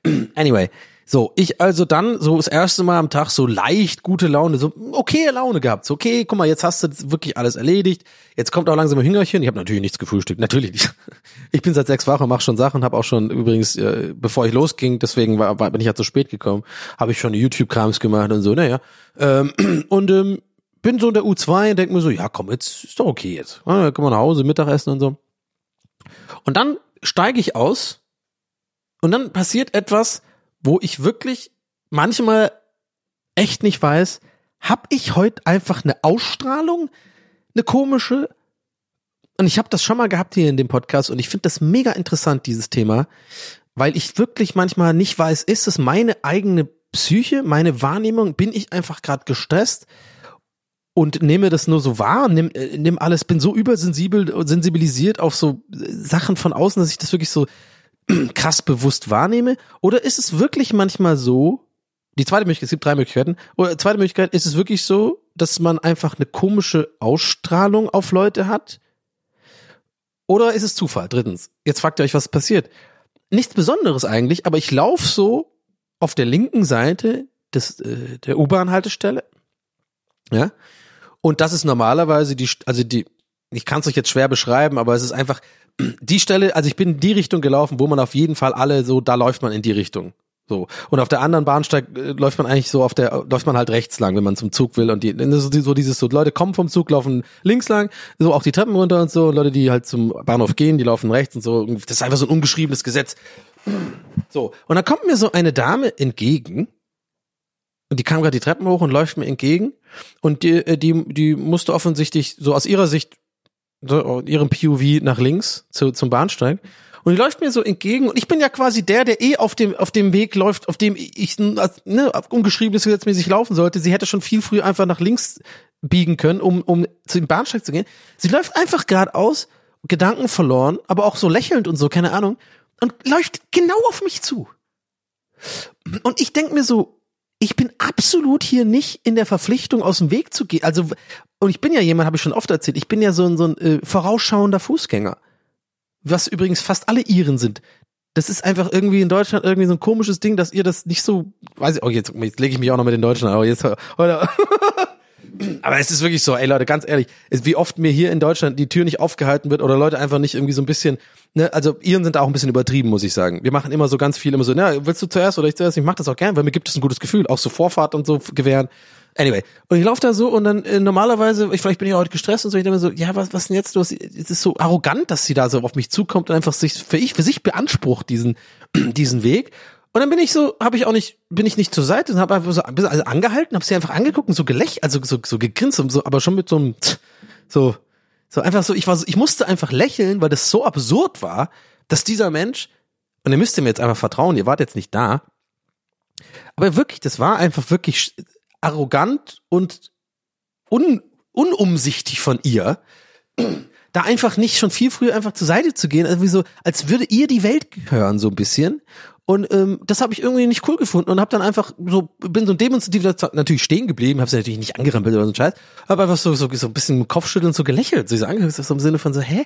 (clears throat) Anyway, so, ich also dann so das erste Mal am Tag so leicht gute Laune, so okay Laune gehabt. So, okay, guck mal, jetzt hast du wirklich alles erledigt. Jetzt kommt auch langsam ein Hüngerchen. Ich habe natürlich nichts gefrühstückt, (laughs) natürlich nicht. Ich bin seit sechs Wochen, mache schon Sachen, habe auch schon übrigens, äh, bevor ich losging, deswegen war, war, bin ich ja zu spät gekommen, habe ich schon YouTube-Krams gemacht und so, naja. Ähm, (clears throat) und ähm, bin so in der U2 und denk mir so, ja komm, jetzt ist doch okay jetzt. Ja, komm mal nach Hause, Mittagessen und so. Und dann steige ich aus und dann passiert etwas, wo ich wirklich manchmal echt nicht weiß, hab ich heute einfach eine Ausstrahlung, eine komische? Und ich habe das schon mal gehabt hier in dem Podcast und ich finde das mega interessant, dieses Thema, weil ich wirklich manchmal nicht weiß, ist es meine eigene Psyche, meine Wahrnehmung, bin ich einfach gerade gestresst und nehme das nur so wahr, nimm, äh, nimm alles, bin so übersensibel und sensibilisiert auf so Sachen von außen, dass ich das wirklich so (clears throat) krass bewusst wahrnehme? Oder ist es wirklich manchmal so, die zweite Möglichkeit, es gibt drei Möglichkeiten, oder zweite Möglichkeit, ist es wirklich so, dass man einfach eine komische Ausstrahlung auf Leute hat? Oder ist es Zufall? Drittens, jetzt fragt ihr euch, was passiert. Nichts Besonderes eigentlich, aber ich laufe so auf der linken Seite des, äh, der U-Bahn-Haltestelle. Ja. Und das ist normalerweise die, also die, ich kann es euch jetzt schwer beschreiben, aber es ist einfach die Stelle, also ich bin in die Richtung gelaufen, wo man auf jeden Fall alle so, da läuft man in die Richtung. So. Und auf der anderen Bahnsteig äh, läuft man eigentlich so auf der, läuft man halt rechts lang, wenn man zum Zug will. Und die, so dieses so, Leute kommen vom Zug, laufen links lang, so auch die Treppen runter und so. Und Leute, die halt zum Bahnhof gehen, die laufen rechts und so. Das ist einfach so ein ungeschriebenes Gesetz. So. Und dann kommt mir so eine Dame entgegen. Und die kam gerade die Treppen hoch und läuft mir entgegen. Und die, äh, die, die musste offensichtlich so aus ihrer Sicht so, ihrem POV nach links zu, zum Bahnsteig. Und die läuft mir so entgegen und ich bin ja quasi der, der eh auf dem, auf dem Weg läuft, auf dem ich ne, ungeschriebenes gesetzmäßig laufen sollte. Sie hätte schon viel früher einfach nach links biegen können, um, um zu dem Bahnsteig zu gehen. Sie läuft einfach geradeaus, Gedanken verloren, aber auch so lächelnd und so, keine Ahnung, und läuft genau auf mich zu. Und ich denk mir so, ich bin absolut hier nicht in der Verpflichtung, aus dem Weg zu gehen. Also, und ich bin ja jemand, habe ich schon oft erzählt, ich bin ja so ein, so ein äh, vorausschauender Fußgänger. Was übrigens fast alle Iren sind. Das ist einfach irgendwie in Deutschland irgendwie so ein komisches Ding, dass ihr das nicht so, weiß ich, oh, jetzt, jetzt lege ich mich auch noch mit den Deutschen, aber jetzt, oder, (laughs) aber es ist wirklich so, ey Leute, ganz ehrlich, wie oft mir hier in Deutschland die Tür nicht aufgehalten wird oder Leute einfach nicht irgendwie so ein bisschen, ne, also Iren sind auch ein bisschen übertrieben, muss ich sagen. Wir machen immer so ganz viel, immer so, na, willst du zuerst oder ich zuerst? Ich mach das auch gern, weil mir gibt es ein gutes Gefühl, auch so Vorfahrt und so gewähren. Anyway, und ich laufe da so und dann äh, normalerweise, ich, vielleicht bin ich heute gestresst und so, ich denke mir so, ja, was, was denn jetzt los? Es ist so arrogant, dass sie da so auf mich zukommt und einfach sich für ich für sich beansprucht diesen (clears throat) diesen Weg. Und dann bin ich so, habe ich auch nicht, bin ich nicht zur Seite und habe einfach so also angehalten, habe sie einfach angeguckt und so gelächelt, also so, so gegrinst und so, aber schon mit so einem so so einfach so, ich war so, ich musste einfach lächeln, weil das so absurd war, dass dieser Mensch und ihr müsst mir jetzt einfach vertrauen, ihr wart jetzt nicht da, aber wirklich, das war einfach wirklich arrogant und un, unumsichtig von ihr, (clears throat) da einfach nicht schon viel früher einfach zur Seite zu gehen, also wie so, als würde ihr die Welt gehören, so ein bisschen. Und ähm, das habe ich irgendwie nicht cool gefunden und habe dann einfach so bin so demonstrativ natürlich stehen geblieben, habe sie natürlich nicht angerempelt oder so ein Scheiß, habe einfach so so so ein bisschen Kopfschütteln so gelächelt, so angeguckt, so im Sinne von so hä,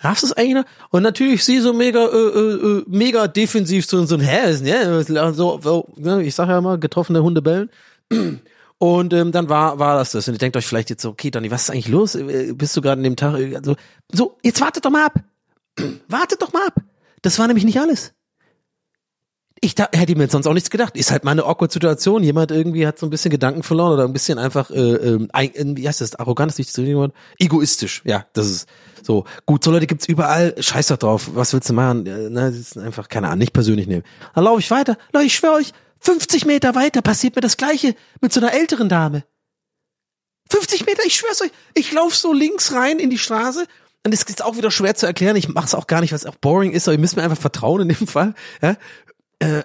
raffst du es eigentlich noch? Und natürlich sie so mega äh, äh, mega defensiv so so ein hä, ja, so, so ne, ich sag ja immer getroffene Hunde bellen. (clears throat) Und ähm, dann war war das das. Und ihr denkt euch vielleicht jetzt so, okay, Donny, was ist eigentlich los? Äh, Bist du gerade an dem Tag? äh, Also, so, jetzt wartet doch mal ab. (clears throat) wartet doch mal ab. Das war nämlich nicht alles. Ich da, hätte mir jetzt sonst auch nichts gedacht. Ist halt mal eine awkward Situation. Jemand irgendwie hat so ein bisschen Gedanken verloren oder ein bisschen einfach, äh, äh, wie heißt das, arrogant ist nicht richtige Wort? Egoistisch. Ja, das ist so. Gut, so Leute gibt's überall. Scheiß doch drauf. Was willst du machen? Äh, ne, das ist einfach, keine Ahnung, nicht persönlich nehmen. Dann laufe ich weiter. Leute, ich schwöre euch, 50 Meter weiter passiert mir das Gleiche mit so einer älteren Dame. 50 Meter, ich schwör's euch, ich laufe so links rein in die Straße und es ist auch wieder schwer zu erklären. Ich mach's auch gar nicht, was auch boring ist, aber ihr müsst mir einfach vertrauen in dem Fall. Ja? Äh,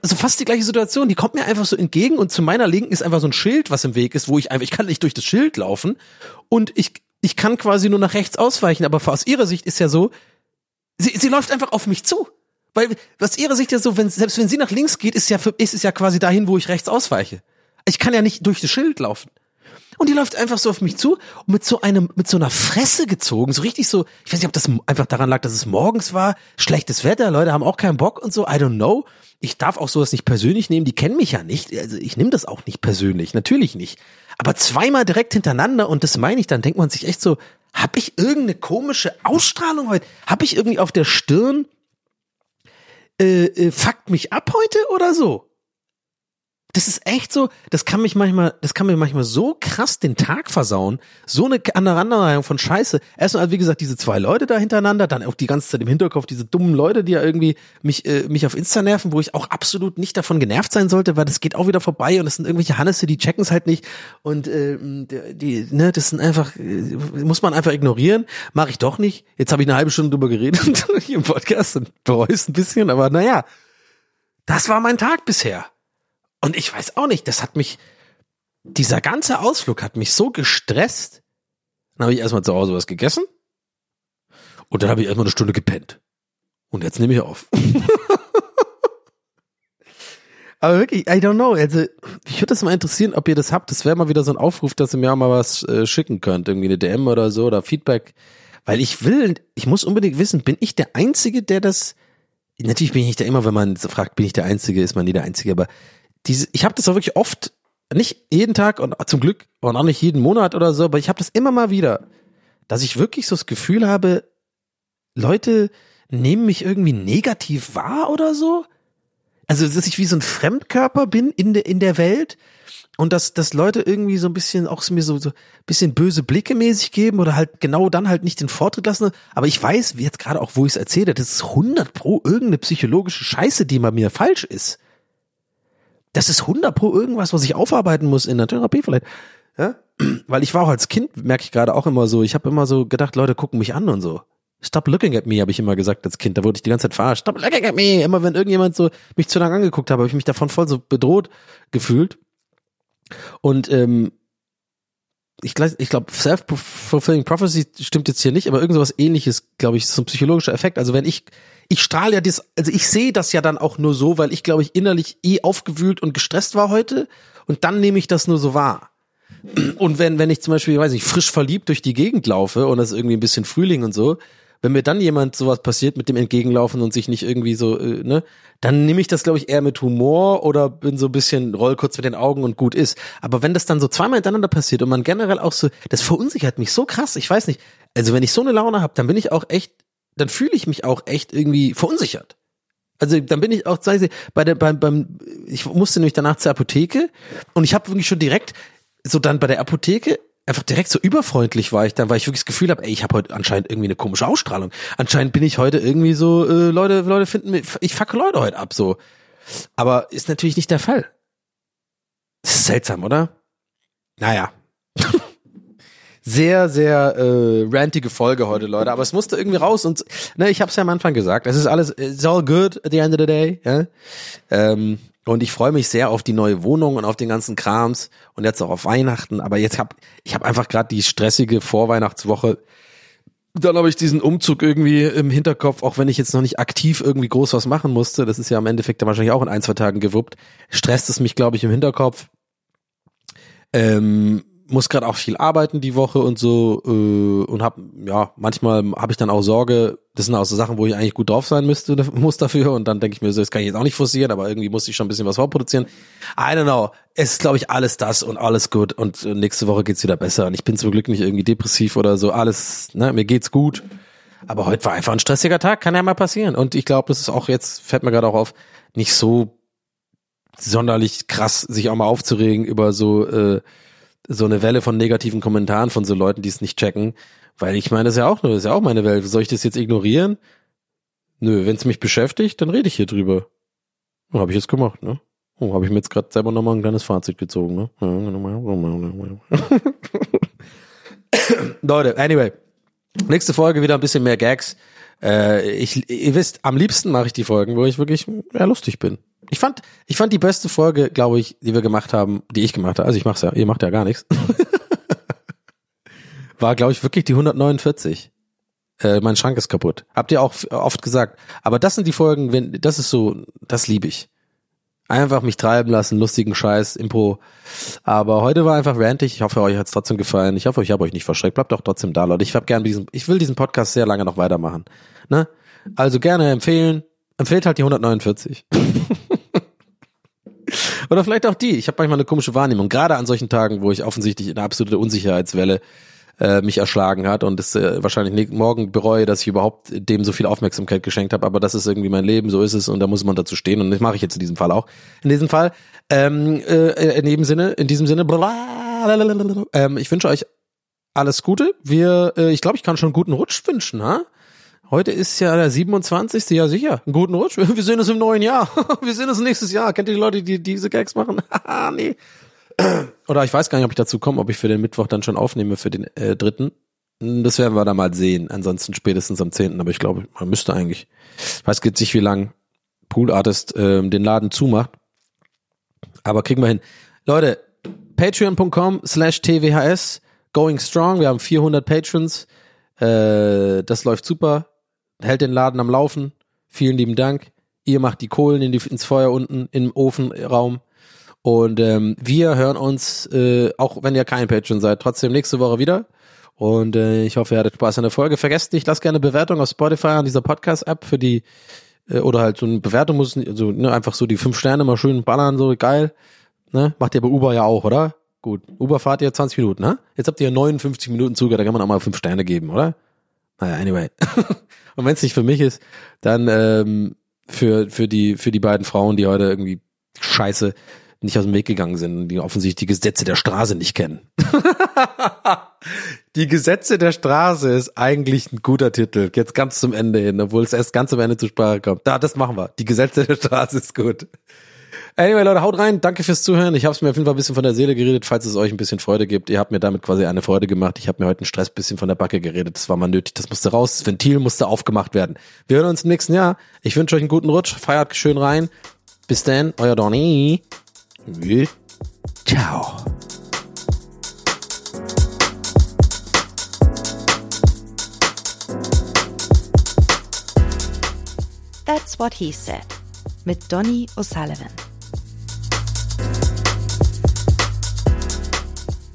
also fast die gleiche Situation. Die kommt mir einfach so entgegen und zu meiner Linken ist einfach so ein Schild, was im Weg ist, wo ich einfach, ich kann nicht durch das Schild laufen und ich, ich kann quasi nur nach rechts ausweichen, aber aus ihrer Sicht ist ja so, sie, sie läuft einfach auf mich zu. Weil, was ihre Sicht ja so, wenn, selbst wenn sie nach links geht, ist ja, für, ist es ja quasi dahin, wo ich rechts ausweiche. Ich kann ja nicht durch das Schild laufen. Und die läuft einfach so auf mich zu und mit so einem, mit so einer Fresse gezogen, so richtig so, ich weiß nicht, ob das einfach daran lag, dass es morgens war, schlechtes Wetter, Leute haben auch keinen Bock und so, I don't know. Ich darf auch sowas nicht persönlich nehmen, die kennen mich ja nicht, also ich nehme das auch nicht persönlich, natürlich nicht. Aber zweimal direkt hintereinander und das meine ich, dann denkt man sich echt so, hab ich irgendeine komische Ausstrahlung heute? Hab ich irgendwie auf der Stirn äh, äh, fuckt mich ab heute oder so? Das ist echt so, das kann mich manchmal, das kann mir manchmal so krass den Tag versauen. So eine Aneinanderreihung von Scheiße. Erstmal, wie gesagt, diese zwei Leute da hintereinander, dann auch die ganze Zeit im Hinterkopf diese dummen Leute, die ja irgendwie mich, äh, mich auf Insta nerven, wo ich auch absolut nicht davon genervt sein sollte, weil das geht auch wieder vorbei und das sind irgendwelche Hannesse, die checken es halt nicht. Und äh, die, die, ne, das sind einfach, äh, muss man einfach ignorieren. Mache ich doch nicht. Jetzt habe ich eine halbe Stunde drüber geredet (laughs) hier im Podcast und bereue es ein bisschen, aber naja, das war mein Tag bisher. Und ich weiß auch nicht, das hat mich, dieser ganze Ausflug hat mich so gestresst. Dann habe ich erstmal zu Hause was gegessen und dann habe ich erstmal eine Stunde gepennt. Und jetzt nehme ich auf. (laughs) Aber wirklich, I don't know. Also, ich würde das mal interessieren, ob ihr das habt. Das wäre mal wieder so ein Aufruf, dass ihr mir auch mal was äh, schicken könnt. Irgendwie eine DM oder so oder Feedback. Weil ich will, ich muss unbedingt wissen, bin ich der Einzige, der das. Natürlich bin ich nicht der immer, wenn man so fragt, bin ich der Einzige, ist man nie der Einzige, aber diese, ich habe das auch wirklich oft, nicht jeden Tag und zum Glück und auch nicht jeden Monat oder so, aber ich habe das immer mal wieder, dass ich wirklich so das Gefühl habe, Leute nehmen mich irgendwie negativ wahr oder so. Also, dass ich wie so ein Fremdkörper bin in der, in der Welt und dass, dass Leute irgendwie so ein bisschen auch mir so, so ein bisschen böse Blicke mäßig geben oder halt genau dann halt nicht den Vortritt lassen. Aber ich weiß, wie jetzt gerade auch, wo ich es erzähle, das ist 100 pro irgendeine psychologische Scheiße, die bei mir falsch ist. Das ist 100 pro irgendwas, was ich aufarbeiten muss in der Therapie vielleicht. Ja? (clears throat) Weil ich war auch als Kind, merke ich gerade auch immer so, ich habe immer so gedacht, Leute gucken mich an und so. Stop looking at me, habe ich immer gesagt als Kind. Da wurde ich die ganze Zeit verarscht. Stop looking at me. Immer wenn irgendjemand so mich zu lange angeguckt hat, habe ich mich davon voll so bedroht gefühlt. Und ähm, ich, ich glaube, self-fulfilling prophecy stimmt jetzt hier nicht, aber irgend sowas ähnliches, glaube ich, ist so ein psychologischer Effekt. Also wenn ich, ich strahle ja das, also ich sehe das ja dann auch nur so, weil ich, glaube ich, innerlich eh aufgewühlt und gestresst war heute und dann nehme ich das nur so wahr. Und wenn, wenn ich zum Beispiel, weiß nicht, frisch verliebt durch die Gegend laufe und es ist irgendwie ein bisschen Frühling und so, wenn mir dann jemand sowas passiert mit dem Entgegenlaufen und sich nicht irgendwie so, äh, ne, dann nehme ich das, glaube ich, eher mit Humor oder bin so ein bisschen, roll kurz mit den Augen und gut ist. Aber wenn das dann so zweimal hintereinander passiert und man generell auch so, das verunsichert mich so krass, ich weiß nicht. Also wenn ich so eine Laune habe, dann bin ich auch echt, dann fühle ich mich auch echt irgendwie verunsichert. Also dann bin ich auch, sagen Sie, bei der, beim, beim, ich musste nämlich danach zur Apotheke und ich habe wirklich schon direkt, so dann bei der Apotheke, einfach direkt so überfreundlich war ich dann, weil ich wirklich das Gefühl habe, ey, ich habe heute anscheinend irgendwie eine komische Ausstrahlung. Anscheinend bin ich heute irgendwie so, äh, Leute, Leute finden mich, ich facke Leute heute ab, so. Aber ist natürlich nicht der Fall. Das ist seltsam, oder? Naja. Sehr, sehr äh, rantige Folge heute, Leute. Aber es musste irgendwie raus und ne, ich habe es ja am Anfang gesagt. Es ist alles, it's all good at the end of the day. Ja? Ähm, und ich freue mich sehr auf die neue Wohnung und auf den ganzen Krams und jetzt auch auf Weihnachten. Aber jetzt hab ich habe einfach gerade die stressige Vorweihnachtswoche. Dann habe ich diesen Umzug irgendwie im Hinterkopf, auch wenn ich jetzt noch nicht aktiv irgendwie groß was machen musste. Das ist ja im Endeffekt dann wahrscheinlich auch in ein, zwei Tagen gewuppt. Stresst es mich, glaube ich, im Hinterkopf. Ähm, muss gerade auch viel arbeiten die Woche und so äh, und hab ja manchmal habe ich dann auch Sorge, das sind auch so Sachen, wo ich eigentlich gut drauf sein müsste (laughs) muss dafür und dann denke ich mir so, das kann ich jetzt auch nicht forcieren, aber irgendwie muss ich schon ein bisschen was vorproduzieren. I don't know. Es ist glaube ich alles das und alles gut und äh, nächste Woche geht's wieder besser und ich bin zum Glück nicht irgendwie depressiv oder so, alles, ne, mir geht's gut. Aber heute war einfach ein stressiger Tag, kann ja mal passieren und ich glaube, das ist auch jetzt fällt mir gerade auch auf, nicht so sonderlich krass sich auch mal aufzuregen über so äh, so eine Welle von negativen Kommentaren von so Leuten, die es nicht checken, weil ich meine, das ist ja auch nur, das ist ja auch meine Welt. Soll ich das jetzt ignorieren? Nö, wenn es mich beschäftigt, dann rede ich hier drüber. Oh, habe ich jetzt gemacht, ne? Oh, habe ich mir jetzt gerade selber nochmal ein kleines Fazit gezogen, ne? (laughs) Leute, anyway. Nächste Folge wieder ein bisschen mehr Gags. Äh, ich, ihr wisst, am liebsten mache ich die Folgen, wo ich wirklich ja, lustig bin. Ich fand, ich fand die beste Folge, glaube ich, die wir gemacht haben, die ich gemacht habe. Also ich mach's ja, ihr macht ja gar nichts. (laughs) War, glaube ich, wirklich die 149. Äh, mein Schrank ist kaputt. Habt ihr auch oft gesagt. Aber das sind die Folgen, wenn, das ist so, das liebe ich. Einfach mich treiben lassen, lustigen Scheiß, Impro. Aber heute war einfach rantig. Ich hoffe, euch hat's trotzdem gefallen. Ich hoffe, ich habe euch nicht verschreckt. Bleibt doch trotzdem da, Leute. Ich hab gern diesen, ich will diesen Podcast sehr lange noch weitermachen. Ne? Also gerne empfehlen. Empfehlt halt die 149. (laughs) Oder vielleicht auch die. Ich habe manchmal eine komische Wahrnehmung, gerade an solchen Tagen, wo ich offensichtlich eine absolute Unsicherheitswelle äh, mich erschlagen hat und es äh, wahrscheinlich morgen bereue, dass ich überhaupt dem so viel Aufmerksamkeit geschenkt habe. Aber das ist irgendwie mein Leben, so ist es und da muss man dazu stehen und das mache ich jetzt in diesem Fall auch. In diesem Fall, ähm, äh, in dem Sinne, in diesem Sinne, ähm, ich wünsche euch alles Gute. Wir, äh, ich glaube, ich kann schon guten Rutsch wünschen, ha? Heute ist ja der 27. Ja, sicher. Einen guten Rutsch. (laughs) Wir sehen uns im neuen Jahr. (laughs) Wir sehen uns nächstes Jahr. Kennt ihr die Leute, die diese Gags machen? (laughs) nee. (clears throat) Oder ich weiß gar nicht, ob ich dazu komme, ob ich für den Mittwoch dann schon aufnehme für den äh, dritten. Das werden wir dann mal sehen. Ansonsten spätestens am 10. Aber ich glaube, man müsste eigentlich. Ich weiß jetzt nicht, wie lang Pool Artist äh, den Laden zumacht. Aber kriegen wir hin. Leute, patreon.com slash tvhs going strong. Wir haben 400 Patrons. Äh, das läuft super hält den Laden am Laufen. Vielen lieben Dank. Ihr macht die Kohlen in die, ins Feuer unten im Ofenraum. Und ähm, wir hören uns, äh, auch wenn ihr kein Patreon seid, trotzdem nächste Woche wieder. Und äh, ich hoffe, ihr hattet Spaß an der Folge. Vergesst nicht, lasst gerne Bewertung auf Spotify an dieser Podcast-App für die, äh, oder halt so eine Bewertung muss, so, ne, einfach so die fünf Sterne mal schön ballern, so geil. Ne? Macht ihr bei Uber ja auch, oder? Gut. Uber fahrt ihr 20 Minuten, ne? Jetzt habt ihr 59 Minuten Zug, da kann man auch mal fünf Sterne geben, oder? Naja, anyway. (laughs) Und wenn es nicht für mich ist, dann ähm, für, für, die, für die beiden Frauen, die heute irgendwie scheiße nicht aus dem Weg gegangen sind, die offensichtlich die Gesetze der Straße nicht kennen. (laughs) die Gesetze der Straße ist eigentlich ein guter Titel, jetzt ganz zum Ende hin, obwohl es erst ganz am Ende zur Sprache kommt. Da, das machen wir. Die Gesetze der Straße ist gut. Anyway, Leute, haut rein. Danke fürs Zuhören. Ich habe es mir auf jeden Fall ein bisschen von der Seele geredet, falls es euch ein bisschen Freude gibt. Ihr habt mir damit quasi eine Freude gemacht. Ich habe mir heute einen Stress bisschen von der Backe geredet. Das war mal nötig. Das musste raus. Das Ventil musste aufgemacht werden. Wir hören uns im nächsten Jahr. Ich wünsche euch einen guten Rutsch. Feiert schön rein. Bis dann, euer Donny. Ciao. That's what he said. Mit Donny O'Sullivan.